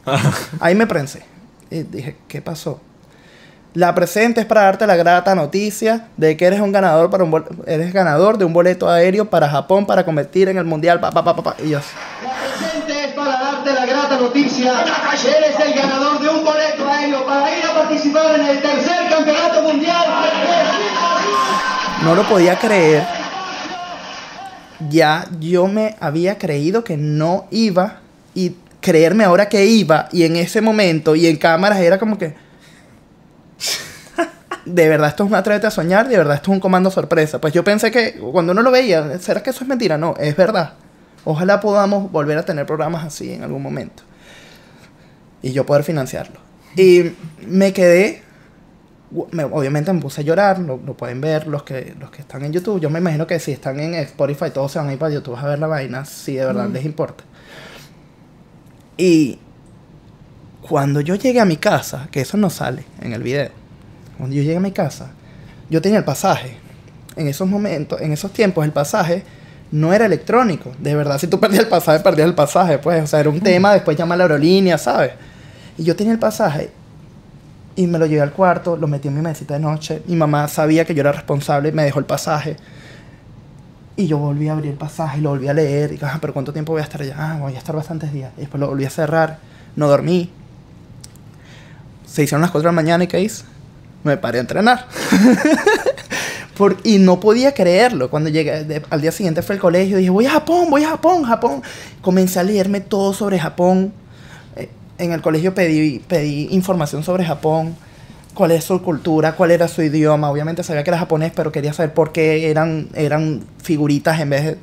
Ahí me prensé. Y dije, ¿qué pasó? La presente es para darte la grata noticia de que eres un ganador para un eres ganador de un boleto aéreo para Japón para competir en el mundial. Pa, pa, pa, pa, pa. Y yo, La presente es para darte la grata noticia. Eres el ganador de un boleto aéreo para ir a participar en el tercer campeonato mundial. no lo podía creer. Ya yo me había creído que no iba y creerme ahora que iba y en ese momento y en cámaras era como que de verdad esto es un atrévete a soñar, de verdad esto es un comando sorpresa. Pues yo pensé que cuando uno lo veía, ¿será que eso es mentira? No, es verdad. Ojalá podamos volver a tener programas así en algún momento. Y yo poder financiarlo. Y me quedé me- obviamente me puse a llorar, lo, lo pueden ver los que, los que están en YouTube. Yo me imagino que si están en Spotify, todos se van a ir para YouTube a ver la vaina, si de verdad les importa. Y cuando yo llegué a mi casa, que eso no sale en el video, cuando yo llegué a mi casa, yo tenía el pasaje. En esos momentos, en esos tiempos, el pasaje no era electrónico. De verdad, si tú perdías el pasaje, perdías el pasaje, pues. O sea, era un tema, después llama a la aerolínea, ¿sabes? Y yo tenía el pasaje y me lo llevé al cuarto, lo metí en mi mesita de noche. Mi mamá sabía que yo era responsable, me dejó el pasaje. Y yo volví a abrir el pasaje y lo volví a leer. Y dije, ah, pero ¿cuánto tiempo voy a estar allá? Ah, voy a estar bastantes días. Y después lo volví a cerrar. No dormí. Se hicieron las 4 de la mañana y ¿qué hice? Me paré a entrenar. Y no podía creerlo. Cuando llegué al día siguiente fue al colegio, dije, voy a Japón, voy a Japón, Japón. Comencé a leerme todo sobre Japón. Eh, En el colegio pedí, pedí información sobre Japón, cuál es su cultura, cuál era su idioma. Obviamente sabía que era japonés, pero quería saber por qué eran, eran figuritas en vez de...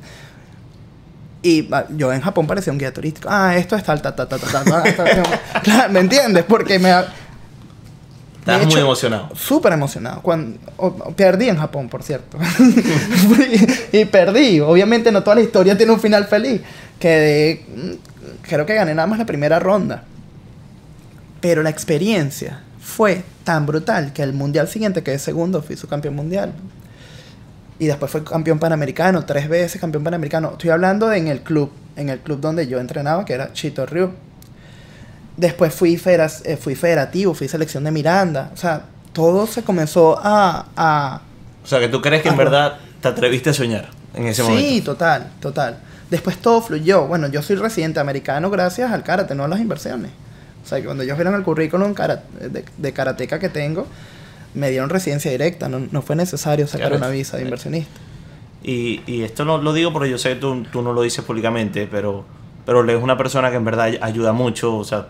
Y ah, yo en Japón parecía un guía turístico. Ah, esto es tal, ta, ta, ta, ta, ta, ta, ta. Claro, ¿Me entiendes? Porque me... Estás de muy emocionado. Súper emocionado. Cuando, o- o- perdí en Japón, por cierto. y, y perdí. Obviamente no toda la historia tiene un final feliz. Quedé, mm, creo que gané nada más la primera ronda. Pero la experiencia fue tan brutal que el mundial siguiente, que es segundo, fui su campeón mundial. Y después fue campeón panamericano, tres veces campeón panamericano. Estoy hablando de en el club, en el club donde yo entrenaba, que era Chito Ryu. Después fui, federas- eh, fui federativo, fui selección de Miranda. O sea, todo se comenzó a... a O sea, que tú crees que en verdad te atreviste a soñar en ese sí, momento. total, total. Después todo fluyó. Bueno, yo soy residente americano gracias al karate, no a las inversiones. O sea, que cuando ellos vieron el currículum de, de karateca que tengo, me dieron residencia directa. No, no fue necesario sacar Claro. una visa de inversionista. Y, y esto lo, lo digo porque yo sé que tú, tú no lo dices públicamente, pero, pero es una persona que en verdad ay- ayuda mucho. O sea,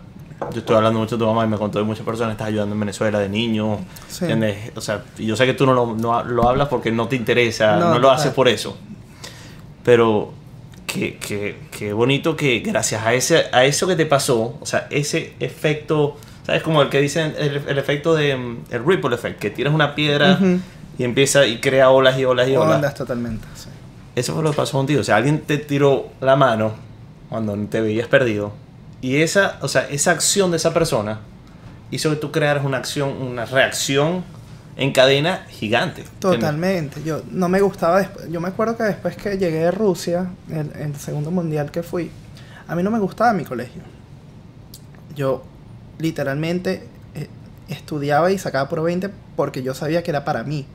yo estoy hablando mucho de tu mamá y me contó de muchas personas, estás ayudando en Venezuela de niño. Sí. ¿entiendes? O sea, yo sé que tú no lo, no lo hablas porque no te interesa, No, no, lo haces por eso. Pero qué, qué, qué bonito que gracias a, ese, a eso que te pasó, o sea, ese efecto, ¿sabes? Como el que dicen, el, el efecto de, mm, el ripple effect, que tiras una piedra y empieza y crea olas y olas y olas. Ondas totalmente. sí. Eso fue lo que pasó contigo. O sea, alguien te tiró la mano cuando te veías perdido. Y esa, o sea, esa acción de esa persona hizo que tú crearas una acción, una reacción en cadena gigante. Totalmente. Yo no me gustaba. desp- Yo me acuerdo que después que llegué de Rusia, el, el segundo mundial que fui, a mí no me gustaba mi colegio. Yo literalmente eh, estudiaba y sacaba por 20 porque yo sabía que era para mí.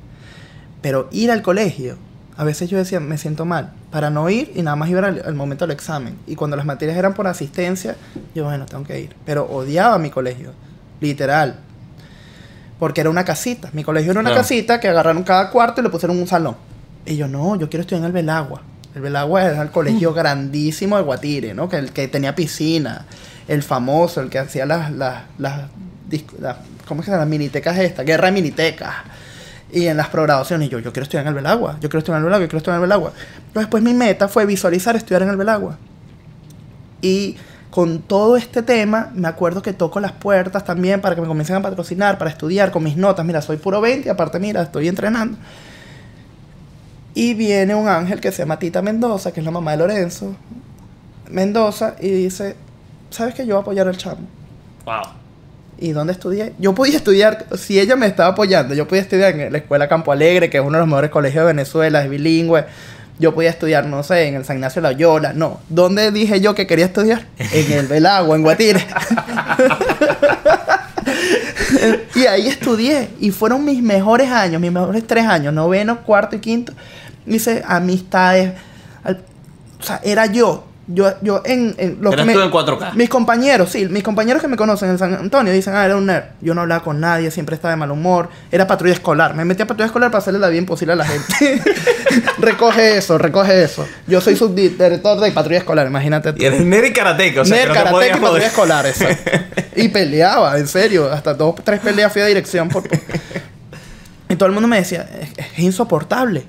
Pero ir al colegio, a veces yo decía, me siento mal. Para no ir y nada más iba al, al momento del examen. Y cuando las materias eran por asistencia, yo, bueno, tengo que ir. Pero odiaba mi colegio, literal. Porque era una casita. Mi colegio era una casita que agarraron cada cuarto y le pusieron un salón. Y yo, no, yo quiero estudiar en el Belagua. El Belagua era el colegio grandísimo de Guatire, ¿no? Que, el que tenía piscina. El famoso, el que hacía las, las, las, ¿cómo es que se llama? Las minitecas estas, guerra de minitecas. Y en las programaciones, yo, yo quiero estudiar en el Belagua, yo quiero estudiar en el Belagua, yo quiero estudiar en el Belagua. Pero después mi meta fue visualizar estudiar en el Belagua. Y con todo este tema, me acuerdo que toco las puertas también para que me comiencen a patrocinar, para estudiar con mis notas. Mira, soy puro 20 y aparte, mira, estoy entrenando. Y viene un ángel que se llama Tita Mendoza, que es la mamá de Lorenzo Mendoza, y dice, ¿sabes que yo voy a apoyar al chamo? Wow. ¿Y dónde estudié? Yo podía estudiar, si ella me estaba apoyando, yo podía estudiar en la Escuela Campo Alegre, que es uno de los mejores colegios de Venezuela, es bilingüe. Yo podía estudiar, no sé, en el San Ignacio de Loyola. No. ¿Dónde dije yo que quería estudiar? En el Belagua, en Guatire. y ahí estudié. Y fueron mis mejores años, mis mejores tres años, noveno, cuarto y quinto. Hice amistades. o sea, era yo. Yo, yo en, en los que Eras me- tú en 4K. mis compañeros, sí, mis compañeros que me conocen en San Antonio dicen, ah, era un nerd. Yo no hablaba con nadie, siempre estaba de mal humor. Era patrulla escolar. Me metí a patrulla escolar para hacerle la vida imposible a la gente. recoge eso, recoge eso. Yo soy subdirector de patrulla escolar, imagínate tú. Y eres nerd y karateca, o sea, Nerd, no te karateca y patrulla joder. escolar, exacto. Y peleaba, en serio. Hasta dos, tres peleas fui a dirección por... Y todo el mundo me decía, es, es insoportable.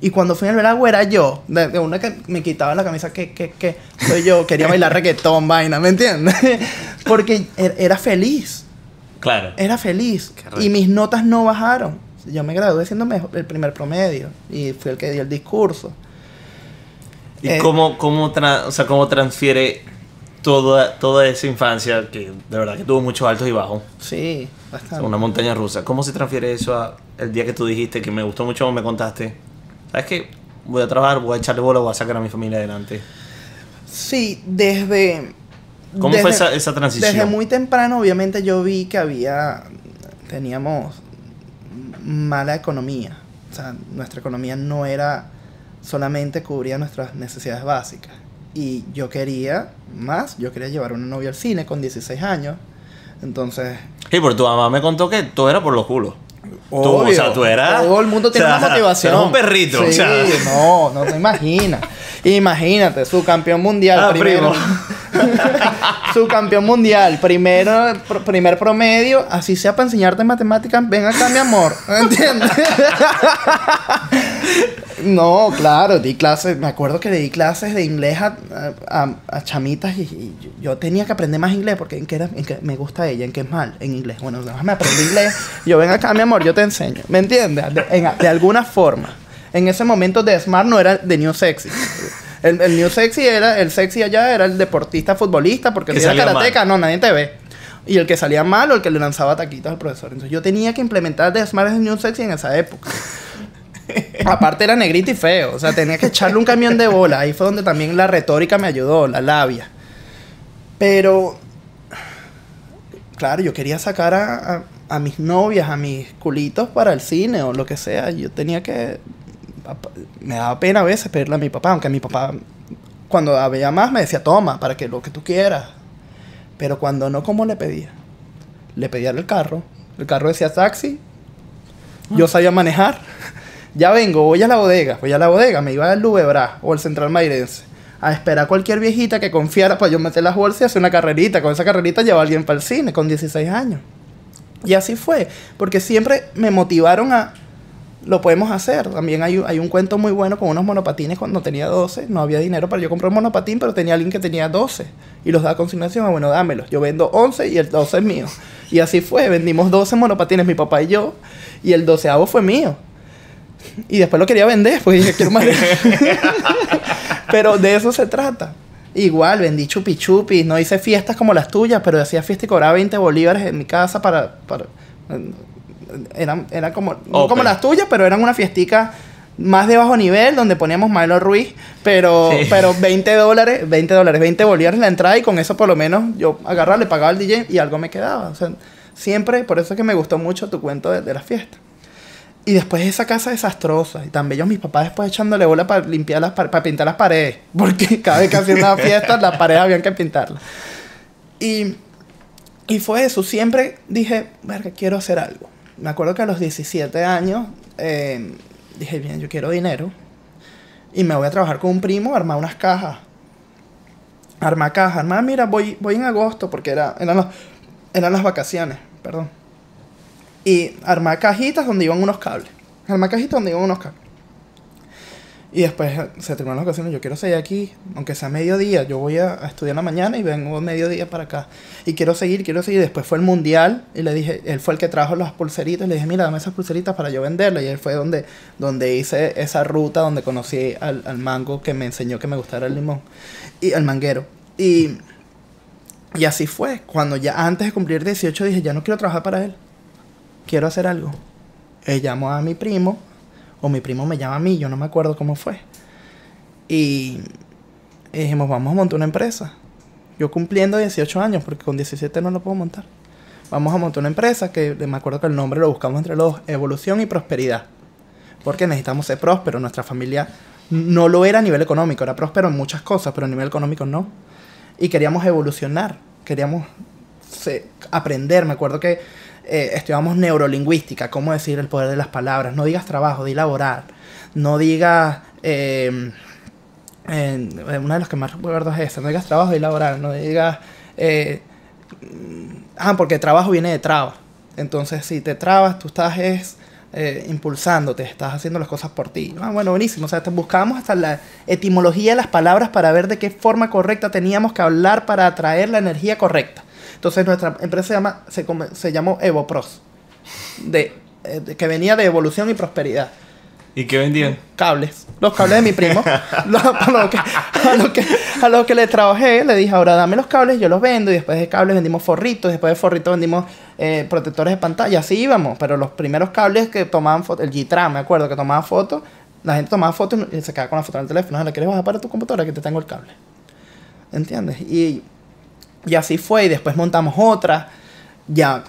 Y cuando fui al Veragua era yo, de, de una que me quitaba la camisa, que, que, que soy yo, quería bailar reggaetón, vaina, ¿me entiendes? Porque er- era feliz, Claro. era feliz. Y mis notas no bajaron. Yo me gradué siendo mejor, el primer promedio y fui el que dio el discurso. ¿Y Eh, cómo, cómo, o sea, cómo transfiere toda, toda esa infancia que de verdad que tuvo muchos altos y bajos? Sí, O sea, bastante. una montaña rusa. ¿Cómo se transfiere eso a el día que tú dijiste que me gustó mucho me contaste? ¿Sabes qué? Voy a trabajar, voy a echarle bola, voy a sacar a mi familia adelante. Sí, desde, ¿Cómo Desde- fue esa, esa transición? Desde muy temprano, obviamente, yo vi que había. Teníamos mala economía. O sea, nuestra economía no era solamente cubría nuestras necesidades básicas. Y yo quería más. Yo quería llevar una novia al cine con 16 años. Entonces. Sí, porque tu mamá me contó que todo era por los culos. Tú, o obvio, sea, tú eras- Todo el mundo tiene o sea, una motivación. eras un perrito, Sí, o sea. no, no te imaginas. Imagínate, su campeón mundial. Ah, primero. primo. su campeón mundial, primero, pr- primer promedio, así sea para enseñarte matemáticas, ven acá, mi amor. ¿Entiendes? no, claro, di clases, me acuerdo que le di clases de inglés a, a- a chamitas y, y yo- tenía que aprender más inglés porque en qué, era, en qué me gusta ella, en qué es mal, en inglés. Bueno, déjame aprender inglés. Yo ven acá, mi amor, yo te enseño. ¿Me entiendes? De, en- alguna forma. En ese momento de Smart no era de New Sexy. El, el New Sexy era, el sexy allá era el deportista futbolista, porque Que si era karateca, mal. no, nadie te ve. Y el que salía mal o el que le lanzaba taquitos al profesor. Entonces yo tenía que implementar The Smart and New Sexy en esa época. Aparte era negrito y feo. O sea, tenía que echarle un camión de bola. Ahí fue donde también la retórica me ayudó, la labia. Pero, claro, yo quería sacar a, a- a mis novias, a mis culitos para el cine o lo que sea. Yo tenía que... Me daba pena a veces pedirle a mi papá, aunque mi papá, cuando había más, me decía, toma, para que lo que tú quieras. Pero cuando no, ¿cómo le pedía? Le pedía el carro. El carro decía taxi. Yo sabía manejar. Ya vengo, voy a la bodega. Voy a la bodega. Me iba al Lubebra o al Central Mairense. A esperar a cualquier viejita que confiara para yo meter las bolsas y hacer una carrerita. Con esa carrerita llevaba a alguien para el cine con 16 años. Y así fue. Porque siempre me motivaron a... Lo podemos hacer. También hay, hay un cuento muy bueno con unos monopatines cuando tenía 12. No había dinero para yo comprar un monopatín, pero tenía alguien que tenía 12. Y los da consignación. Ah, bueno, dámelos. Yo vendo 11 y el 12 es mío. Y así fue. Vendimos 12 monopatines, mi papá y yo. Y el doceavo fue mío. Y después lo quería vender, porque dije, quiero más. pero de eso se trata. Igual, vendí chupi chupis, no hice fiestas como las tuyas, pero hacía fiesta y cobraba 20 bolívares en mi casa para eran, eran como, no Open. como las tuyas, pero eran una fiestica más de bajo nivel, donde poníamos Milo Ruiz, pero, Sí. pero 20 dólares, 20 dólares, 20 bolívares la entrada y con eso por lo menos yo agarraba, le pagaba al DJ y algo me quedaba. O sea, siempre, por eso es que me gustó mucho tu cuento de, de la fiesta. Y después esa casa desastrosa. Y tan bellos mis papás después echándole bola para limpiar las pa- para pintar las paredes. Porque cada vez que hacían una fiesta, las paredes habían que pintarlas. Y, y fue eso. Siempre dije, verga, quiero hacer algo. Me acuerdo que a los 17 años eh, dije, bien, yo quiero dinero. Y me voy a trabajar con un primo armar unas cajas. Armar cajas. Armar, mira, voy, voy en agosto porque era, eran, los- eran las vacaciones, perdón. Y armar cajitas donde iban unos cables. Armar cajitas donde iban unos cables. Y después eh, se terminaron las ocasiones. Yo quiero seguir aquí, aunque sea mediodía. Yo voy a, estudiar en la mañana y vengo mediodía para acá. Y quiero seguir, quiero seguir. Después fue el mundial y le dije, él fue el que trajo las pulseritas. Le dije, mira, dame esas pulseritas para yo venderlas. Y él fue donde, donde hice esa ruta, donde conocí al, al mango que me enseñó que me gustara el limón. Y el manguero. Y, y así fue. Cuando ya antes de cumplir 18 dije, ya no quiero trabajar para él quiero hacer algo. Él llamó a mi primo, o mi primo me llama a mí, yo no me acuerdo cómo fue. Y, y dijimos, vamos a montar una empresa. Yo cumpliendo 18 años, porque con 17 no lo puedo montar. Vamos a montar una empresa que me acuerdo que el nombre lo buscamos entre los Evolución y Prosperidad. Porque necesitamos ser prósperos. Nuestra familia no lo era a nivel económico, era próspero en muchas cosas, pero a nivel económico no. Y queríamos evolucionar, queríamos se- aprender. Me acuerdo que eh, estudiamos neurolingüística, cómo decir el poder de las palabras. No digas trabajo, di laborar. No digas... eh, eh, una de las que más recuerdo es esa. No digas trabajo, di laborar. No digas... eh, mm, ah, porque trabajo viene de traba. Entonces, si te trabas, tú estás es, eh, impulsándote, estás haciendo las cosas por ti. Ah, bueno, buenísimo. O sea, te buscábamos hasta la etimología de las palabras para ver de qué forma correcta teníamos que hablar para atraer la energía correcta. Entonces, nuestra empresa se, llama, se, se llamó EvoPros, de, eh, de- que venía de evolución y prosperidad ¿Y qué vendían? cables, los cables de mi primo, a, lo que, a, que, a lo que le trabajé, le dije, ahora dame los cables, yo los vendo, y después de cables vendimos forritos, después de forritos vendimos eh, protectores de pantalla, así íbamos, pero los primeros cables que tomaban fotos, el G-Tram, me acuerdo, que tomaba fotos, la gente tomaba fotos y se quedaba con la foto en el teléfono, ¿la quieres bajar para tu computadora? Que te tengo el cable. ¿Entiendes? Y, Y así fue, y después montamos otra, ya,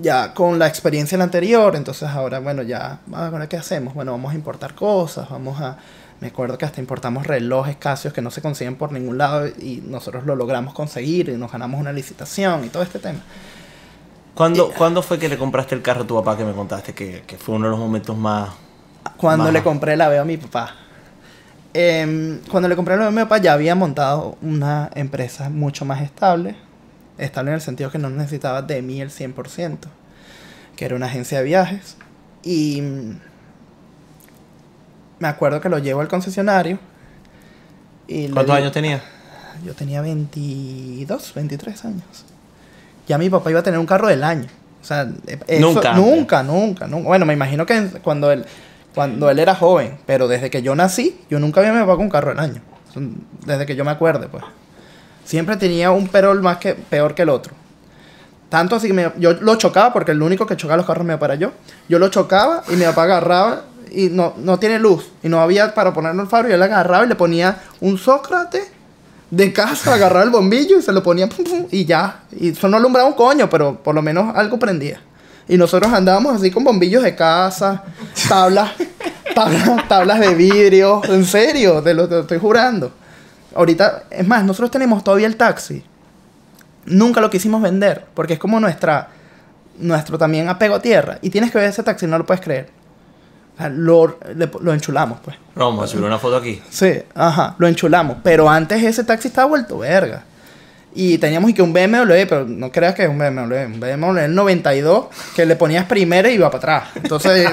ya con la experiencia en la anterior, entonces ahora, bueno, ya, ahora qué hacemos? Bueno, vamos a importar cosas, vamos a... Me acuerdo que hasta importamos relojes Casios que no se consiguen por ningún lado y nosotros lo logramos conseguir y nos ganamos una licitación y todo este tema. ¿Cuándo, ¿Cuándo fue que le compraste el carro a tu papá que me contaste que, que fue uno de los momentos más... Cuando más- le compré la veo a mi papá. Em, cuando le compré la veo a mi papá ya había montado una empresa mucho más estable. Estable en el sentido que no necesitaba de mí el 100%. Que era una agencia de viajes. Y mm, me acuerdo que lo llevo al concesionario. Y ¿Cuántos años tenías? Yo tenía 22, 23 años. Ya mi papá iba a tener un carro del año. O sea, eh, eso- Nunca. nunca, nunca, nunca. Bueno, me imagino que cuando él, cuando él era joven, pero desde que yo nací, yo nunca vi a mi papá con un carro del año. Desde que yo me acuerde, pues. Siempre tenía un perol más que peor que el otro. Tanto así que me- yo lo chocaba, porque el único que chocaba los carros me papá era yo. Yo lo chocaba y mi papá agarraba y no, no tiene luz. Y no había para ponerle el faro. Y él agarraba y le ponía un Sócrates de casa, agarraba el bombillo y se lo ponía y ya. Y eso no alumbraba un coño, pero por lo menos algo prendía. Y nosotros andábamos así con bombillos de casa, tablas, tablas, tablas de vidrio. En serio, te lo, te lo estoy jurando. Ahorita, es más, nosotros tenemos todavía el taxi. Nunca lo quisimos vender, porque es como nuestra, nuestro también apego a tierra. Y tienes que ver ese taxi, no lo puedes creer. O sea, lo, le- lo enchulamos, pues. Vamos a subir una foto aquí. Sí, ajá, lo enchulamos. Pero antes ese taxi estaba vuelto verga. Y teníamos y que un BMW, pero no creas que es un BMW, un BMW del 92, que le ponías primera y iba para atrás. Entonces,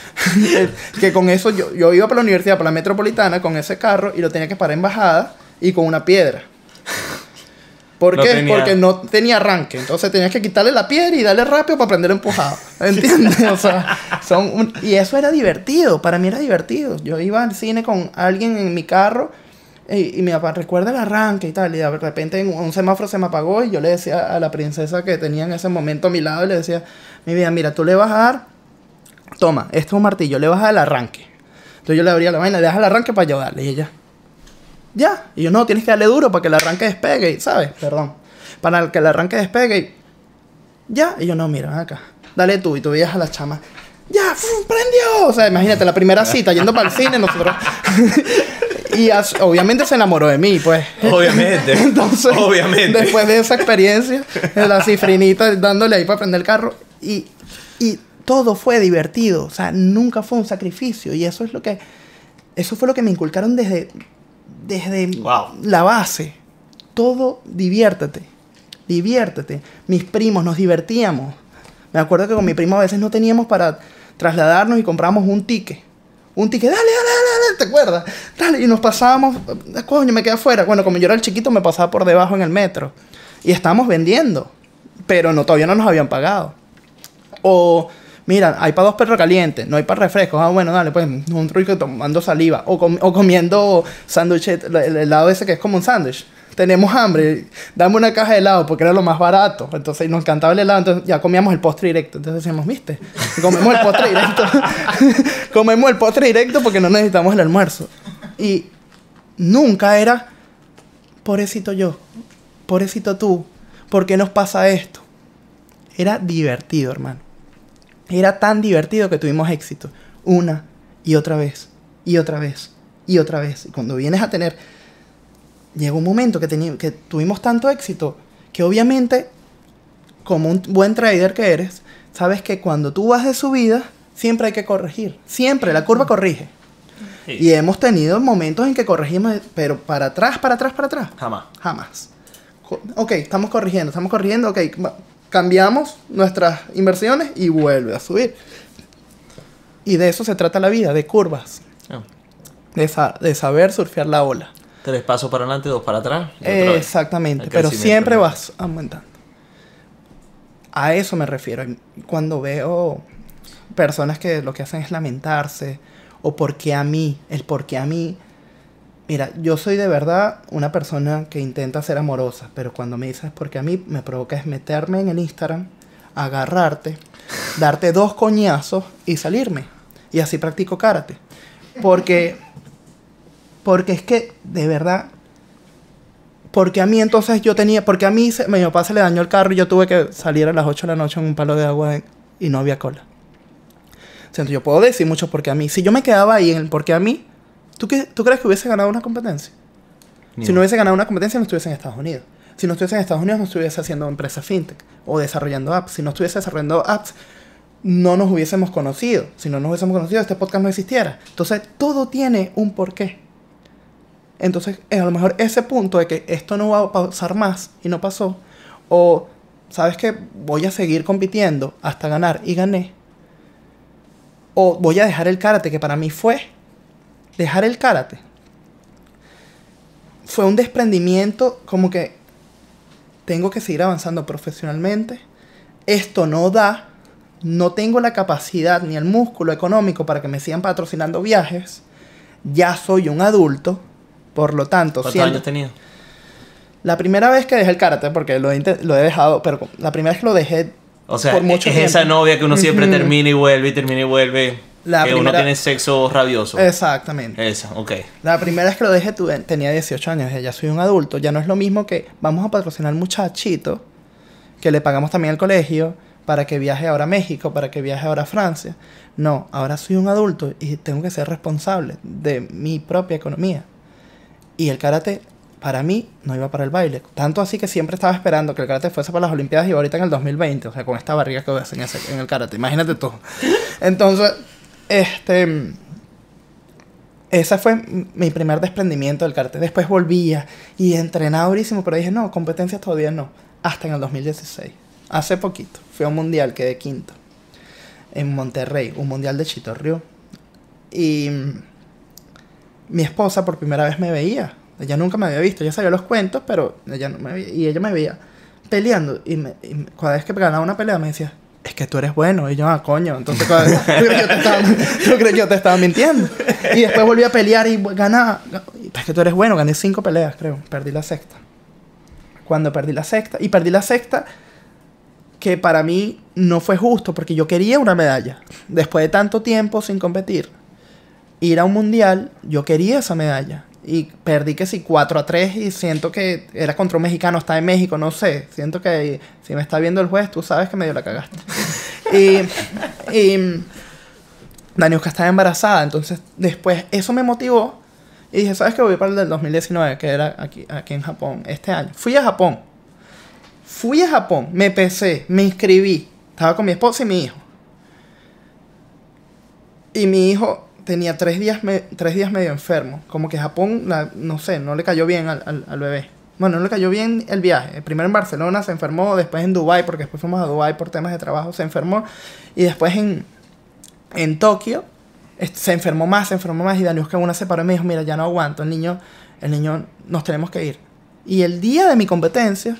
que con eso yo, yo iba para la universidad, para la metropolitana, con ese carro y lo tenía que parar en bajada y con una piedra. ¿Por No qué? tenía- Porque no tenía arranque. Entonces tenías que quitarle la piedra y darle rápido para prender empujado. ¿Entiendes? O sea, son un- y eso era divertido. Para mí era divertido. Yo iba al cine con alguien en mi carro y, y mi papá recuerda el arranque y tal. Y de repente en un semáforo se me apagó y yo le decía a la princesa que tenía en ese momento a mi lado, le decía, mi vida, mira, tú le vas a dar, toma, este es un martillo, le vas a dar el arranque. Entonces yo le abría la vaina, le das el arranque para ayudarle. Y ella, ya. Y yo, no, tienes que darle duro para que el arranque despegue, y, ¿sabes? Perdón. Para que el arranque despegue, y, ya. Y yo, no, mira, acá. Dale tú. Y tú veías a la chama, ya, ¡fum! prendió. O sea, imagínate, la primera cita, yendo para el cine, nosotros. y as- obviamente se enamoró de mí, pues. Obviamente. Entonces, Obviamente. después de esa experiencia, la cifrinita dándole ahí para prender el carro, y, y todo fue divertido, o sea, nunca fue un sacrificio, y eso es lo que, eso fue lo que me inculcaron desde, desde Wow. la base. Todo diviértete, diviértete. Mis primos nos divertíamos. Me acuerdo que con mi primo a veces no teníamos para trasladarnos y compramos un ticket. Un ticket, dale, dale, dale, dale, ¿te acuerdas? Dale, y nos pasábamos, "Ah, coño, me quedé afuera. Bueno, como yo era el chiquito, me pasaba por debajo en el metro. Y estábamos vendiendo, pero no, todavía no nos habían pagado. O, mira, hay para dos perros calientes, no hay para refrescos. Ah, bueno, dale, pues un truco tomando saliva. O, o comiendo sándwich, el, el ese que es como un sándwich. Tenemos hambre, dame una caja de helado porque era lo más barato. Entonces nos encantaba el helado, entonces ya comíamos el postre directo. Entonces decíamos, viste, comemos el postre directo. comemos el postre directo porque no necesitamos el almuerzo. Y nunca era, pobrecito yo, pobrecito tú, ¿por qué nos pasa esto? Era divertido, hermano. Era tan divertido que tuvimos éxito. Una y otra vez. Y otra vez. Y otra vez. Y cuando vienes a tener... Llegó un momento que, que tuvimos tanto éxito que obviamente, como un buen trader que eres, sabes que cuando tú vas de subida, siempre hay que corregir. Siempre, la curva corrige. Sí. Y hemos tenido momentos en que corregimos, pero para atrás, para atrás, para atrás. Jamás. Jamás. Ok, estamos corrigiendo, estamos corrigiendo, ok, cambiamos nuestras inversiones y vuelve a subir. Y de eso se trata la vida, de curvas, Ah. de, sa- de saber surfear la ola. Tres pasos para adelante, dos para atrás. Exactamente, pero siempre ¿no? vas aumentando. A eso me refiero. Cuando veo personas que lo que hacen es lamentarse, o por qué a mí, el por qué a mí. Mira, yo soy de verdad una persona que intenta ser amorosa, pero cuando me dices por qué a mí, me provoca es meterme en el Instagram, agarrarte, darte dos coñazos y salirme. Y así practico karate. Porque, porque es que, de verdad, Porque a mí entonces yo tenía, porque a mí se, mi papá se le dañó el carro y yo tuve que salir a las 8 de la noche en un palo de agua en- y no había cola. O sea, yo puedo decir mucho porque a mí. Si yo me quedaba ahí en el porque a mí, ¿tú, qué, ¿tú crees que hubiese ganado una competencia? Si no hubiese ganado una competencia, no estuviese en Estados Unidos. Si no estuviese en Estados Unidos, no estuviese haciendo empresa fintech o desarrollando apps. Si no estuviese desarrollando apps, no nos hubiésemos conocido. Si no nos hubiésemos conocido, este podcast no existiera. Entonces, todo tiene un porqué. Entonces, eh, a lo mejor ese punto de que esto no va a pasar más y no pasó, o sabes que voy a seguir compitiendo hasta ganar y gané, o voy a dejar el karate, que para mí fue dejar el karate fue un desprendimiento como que tengo que seguir avanzando profesionalmente. Esto no da. No tengo la capacidad ni el músculo económico para que me sigan patrocinando viajes. Ya soy un adulto. Por lo tanto, ¿Cuántos siendo- años tenía? la primera vez que dejé el karate, porque lo he, lo he dejado, pero la primera vez que lo dejé O sea, por mucho es tiempo. esa novia que uno siempre termina y vuelve y termina y vuelve. La que uno tiene sexo rabioso. Exactamente. Esa, ok. La primera vez que lo dejé tuve- tenía 18 años, ya soy un adulto, ya no es lo mismo que vamos a patrocinar muchachito, que le pagamos también al colegio, para que viaje ahora a México, para que viaje ahora a Francia. No, ahora soy un adulto y tengo que ser responsable de mi propia economía. Y el karate, para mí, no iba para el baile. Tanto así que siempre estaba esperando que el karate fuese para las Olimpiadas y ahorita en el 2020, o sea, con esta barriga que voy a hacer en, el karate, imagínate tú. Entonces, este... Ese fue mi primer desprendimiento del karate. Después volvía y entrenaba durísimo, pero dije, no, competencias todavía no. Hasta en el 2016. Hace poquito. Fui a un mundial, quedé quinto. En Monterrey, un mundial de Chitorriu. Y mi esposa por primera vez me veía. Ella nunca me había visto. Ella sabía los cuentos, pero ella no me veía. Y ella me veía peleando. Y, me, y cada vez que ganaba una pelea me decía, es que tú eres bueno. Y yo, ah, coño. Entonces, cada vez- yo te estaba, yo creo que yo te estaba mintiendo. Y después volví a pelear y ganaba. Es que tú eres bueno. Gané cinco peleas, creo. Perdí la sexta. Cuando perdí la sexta. Y perdí la sexta que para mí no fue justo porque yo quería una medalla. Después de tanto tiempo sin competir, ir a un mundial, yo quería esa medalla. Y perdí que si 4 a 3 y siento que era contra un mexicano, está en México, no sé. Siento que si me está viendo el juez, tú sabes que medio la cagaste. y, y Daniuska estaba embarazada, entonces después eso me motivó. Y dije, ¿sabes qué? Voy para el del 2019, que era aquí, aquí en Japón, este año. Fui a Japón. Fui a Japón, me pesé, me inscribí. Estaba con mi esposa y mi hijo. Y mi hijo tenía tres días, me- tres días medio enfermo. Como que Japón, no sé, no le cayó bien al, al- bebé. Bueno, no le cayó bien el viaje. Primero en Barcelona se enfermó, después en Dubai porque después fuimos a Dubai por temas de trabajo, se enfermó. Y después en, en Tokio se enfermó más, se enfermó más. Y Daniuska una se paró y me dijo, mira, ya no aguanto. El niño, el niño, nos tenemos que ir. Y el día de mi competencia,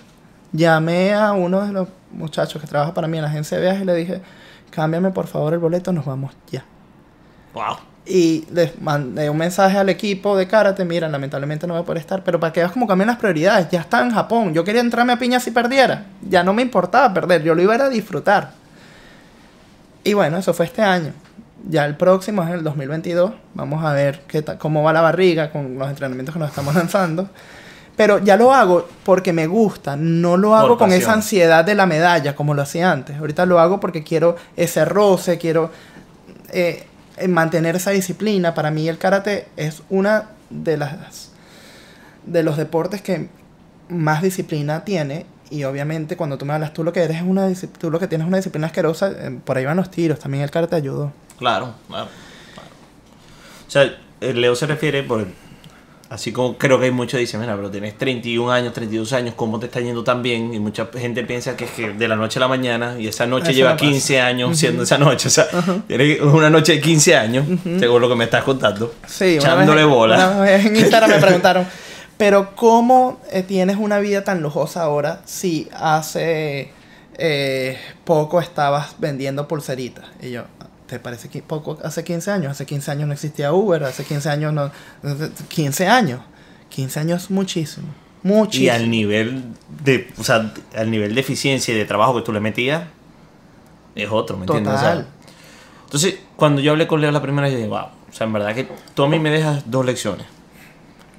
llamé a uno de los muchachos que trabaja para mí en la agencia de viajes y le dije, cámbiame por favor el boleto, nos vamos ya. Wow. Y les mandé un mensaje al equipo de karate, mira, lamentablemente no voy a poder estar, pero para que veas cómo cambian las prioridades, ya está en Japón, yo quería entrarme a piña si perdiera, ya no me importaba perder, yo lo iba a ir a disfrutar. Y bueno, eso fue este año. Ya el próximo es el 2022, vamos a ver qué cómo va la barriga con los entrenamientos que nos estamos lanzando. Pero ya lo hago porque me gusta, no lo hago con esa ansiedad de la medalla como lo hacía antes. Ahorita lo hago porque quiero ese roce, quiero eh, mantener esa disciplina. Para mí el karate es una de las de los deportes que más disciplina tiene y obviamente cuando tú me hablas tú lo que eres es una tú lo que tienes es una disciplina asquerosa eh, por ahí van los tiros también el karate ayudó Claro, claro, claro. O sea, Leo se refiere por. Así como creo que hay muchos que dicen, mira, pero tienes 31 años, 32 años, ¿cómo te está yendo tan bien? Y mucha gente piensa que es que de la noche a la mañana, y esa noche Eso lleva no pasa. 15 años siendo esa noche. O sea, tiene una noche de 15 años, según lo que me estás contando. Sí, echándole bola. Una vez en Instagram me preguntaron, pero ¿cómo eh, tienes una vida tan lujosa ahora si hace eh, poco estabas vendiendo pulseritas? Y yo, ¿te parece que poco? Hace 15 años, hace 15 años no existía Uber, hace 15 años no... 15 años, 15 años es muchísimo, muchísimo. Y al nivel de, o sea, al nivel de eficiencia y de trabajo que tú le metías, es otro, ¿me entiendes? O sea, entonces, cuando yo hablé con Leo la primera vez, yo dije, wow, o sea, en verdad que tú a mí me dejas dos lecciones.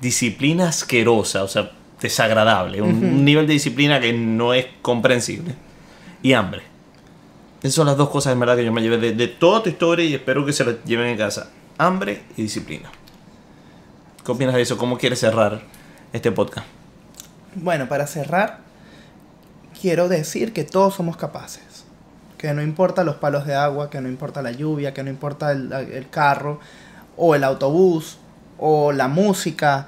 Disciplina asquerosa, o sea, desagradable, un nivel de disciplina que no es comprensible. Y hambre. Esas son las dos cosas en verdad que yo me llevé de, de toda tu historia y espero que se las lleven en casa. Hambre y disciplina. ¿Qué opinas de eso? ¿Cómo quieres cerrar este podcast? Bueno, para cerrar, quiero decir que todos somos capaces. Que no importa los palos de agua, que no importa la lluvia, que no importa el, el carro, o el autobús, o la música.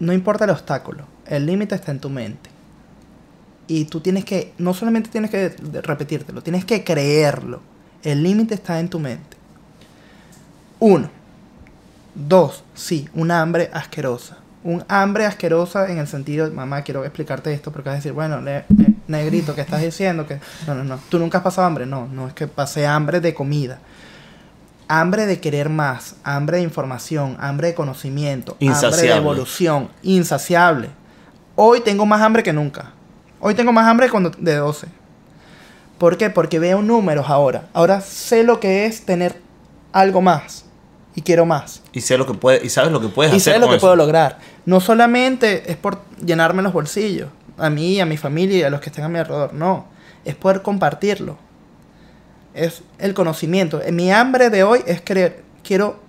No importa el obstáculo. El límite está en tu mente. Y tú tienes que, no solamente tienes que repetírtelo, tienes que creerlo. El límite está en tu mente. Uno. Dos, sí, un hambre asquerosa. Un hambre asquerosa en el sentido, mamá, quiero explicarte esto porque vas a decir, bueno, ne- negrito, ¿qué estás diciendo? Que no, no, no. ¿Tú nunca has pasado hambre? No, no es que pasé hambre de comida. Hambre de querer más, hambre de información, hambre de conocimiento, hambre de evolución, insaciable. Hoy tengo más hambre que nunca. Hoy tengo más hambre cuando de 12. ¿Por qué? Porque veo números ahora. Ahora sé lo que es tener algo más y quiero más. Y sé lo que puede, y sabes lo que puedes Y hacer sé lo con que eso. puedo lograr. No solamente es por llenarme los bolsillos, a mí, a mi familia y a los que estén a mi alrededor. No, es poder compartirlo. Es el conocimiento. Eh, Mi hambre de hoy es querer, quiero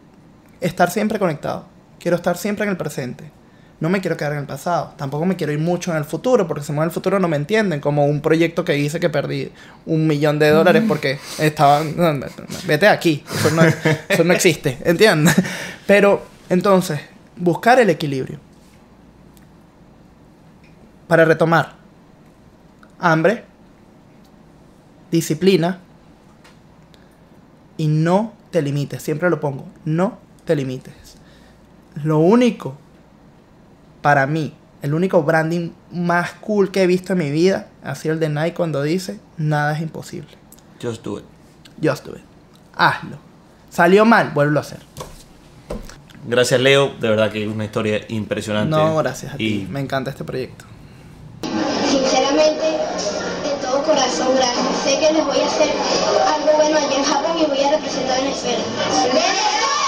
estar siempre conectado. Quiero estar siempre en el presente. No me quiero quedar en el pasado. Tampoco me quiero ir mucho en el futuro, porque si me voy en el futuro no me entienden. Como un proyecto que hice que perdí un millón de dólares porque estaba... no, no, vete aquí. Eso no, eso no existe. ¿Entiendes? Pero, entonces, buscar el equilibrio. Para retomar. Hambre. Disciplina. Y no te limites. Siempre lo pongo. No te limites. Lo único, para mí, el único branding más cool que he visto en mi vida ha sido el de Nike cuando dice, nada es imposible. Just do it. Just do it. Hazlo. Salió mal, vuelvo a hacer. Gracias, Leo. De verdad que es una historia impresionante. No, gracias a ti. Y Me encanta este proyecto. Sinceramente, de todo corazón, gracias. Sé que les voy a hacer algo bueno allá en Japón y voy a representar a Venezuela. ¡Venezuela!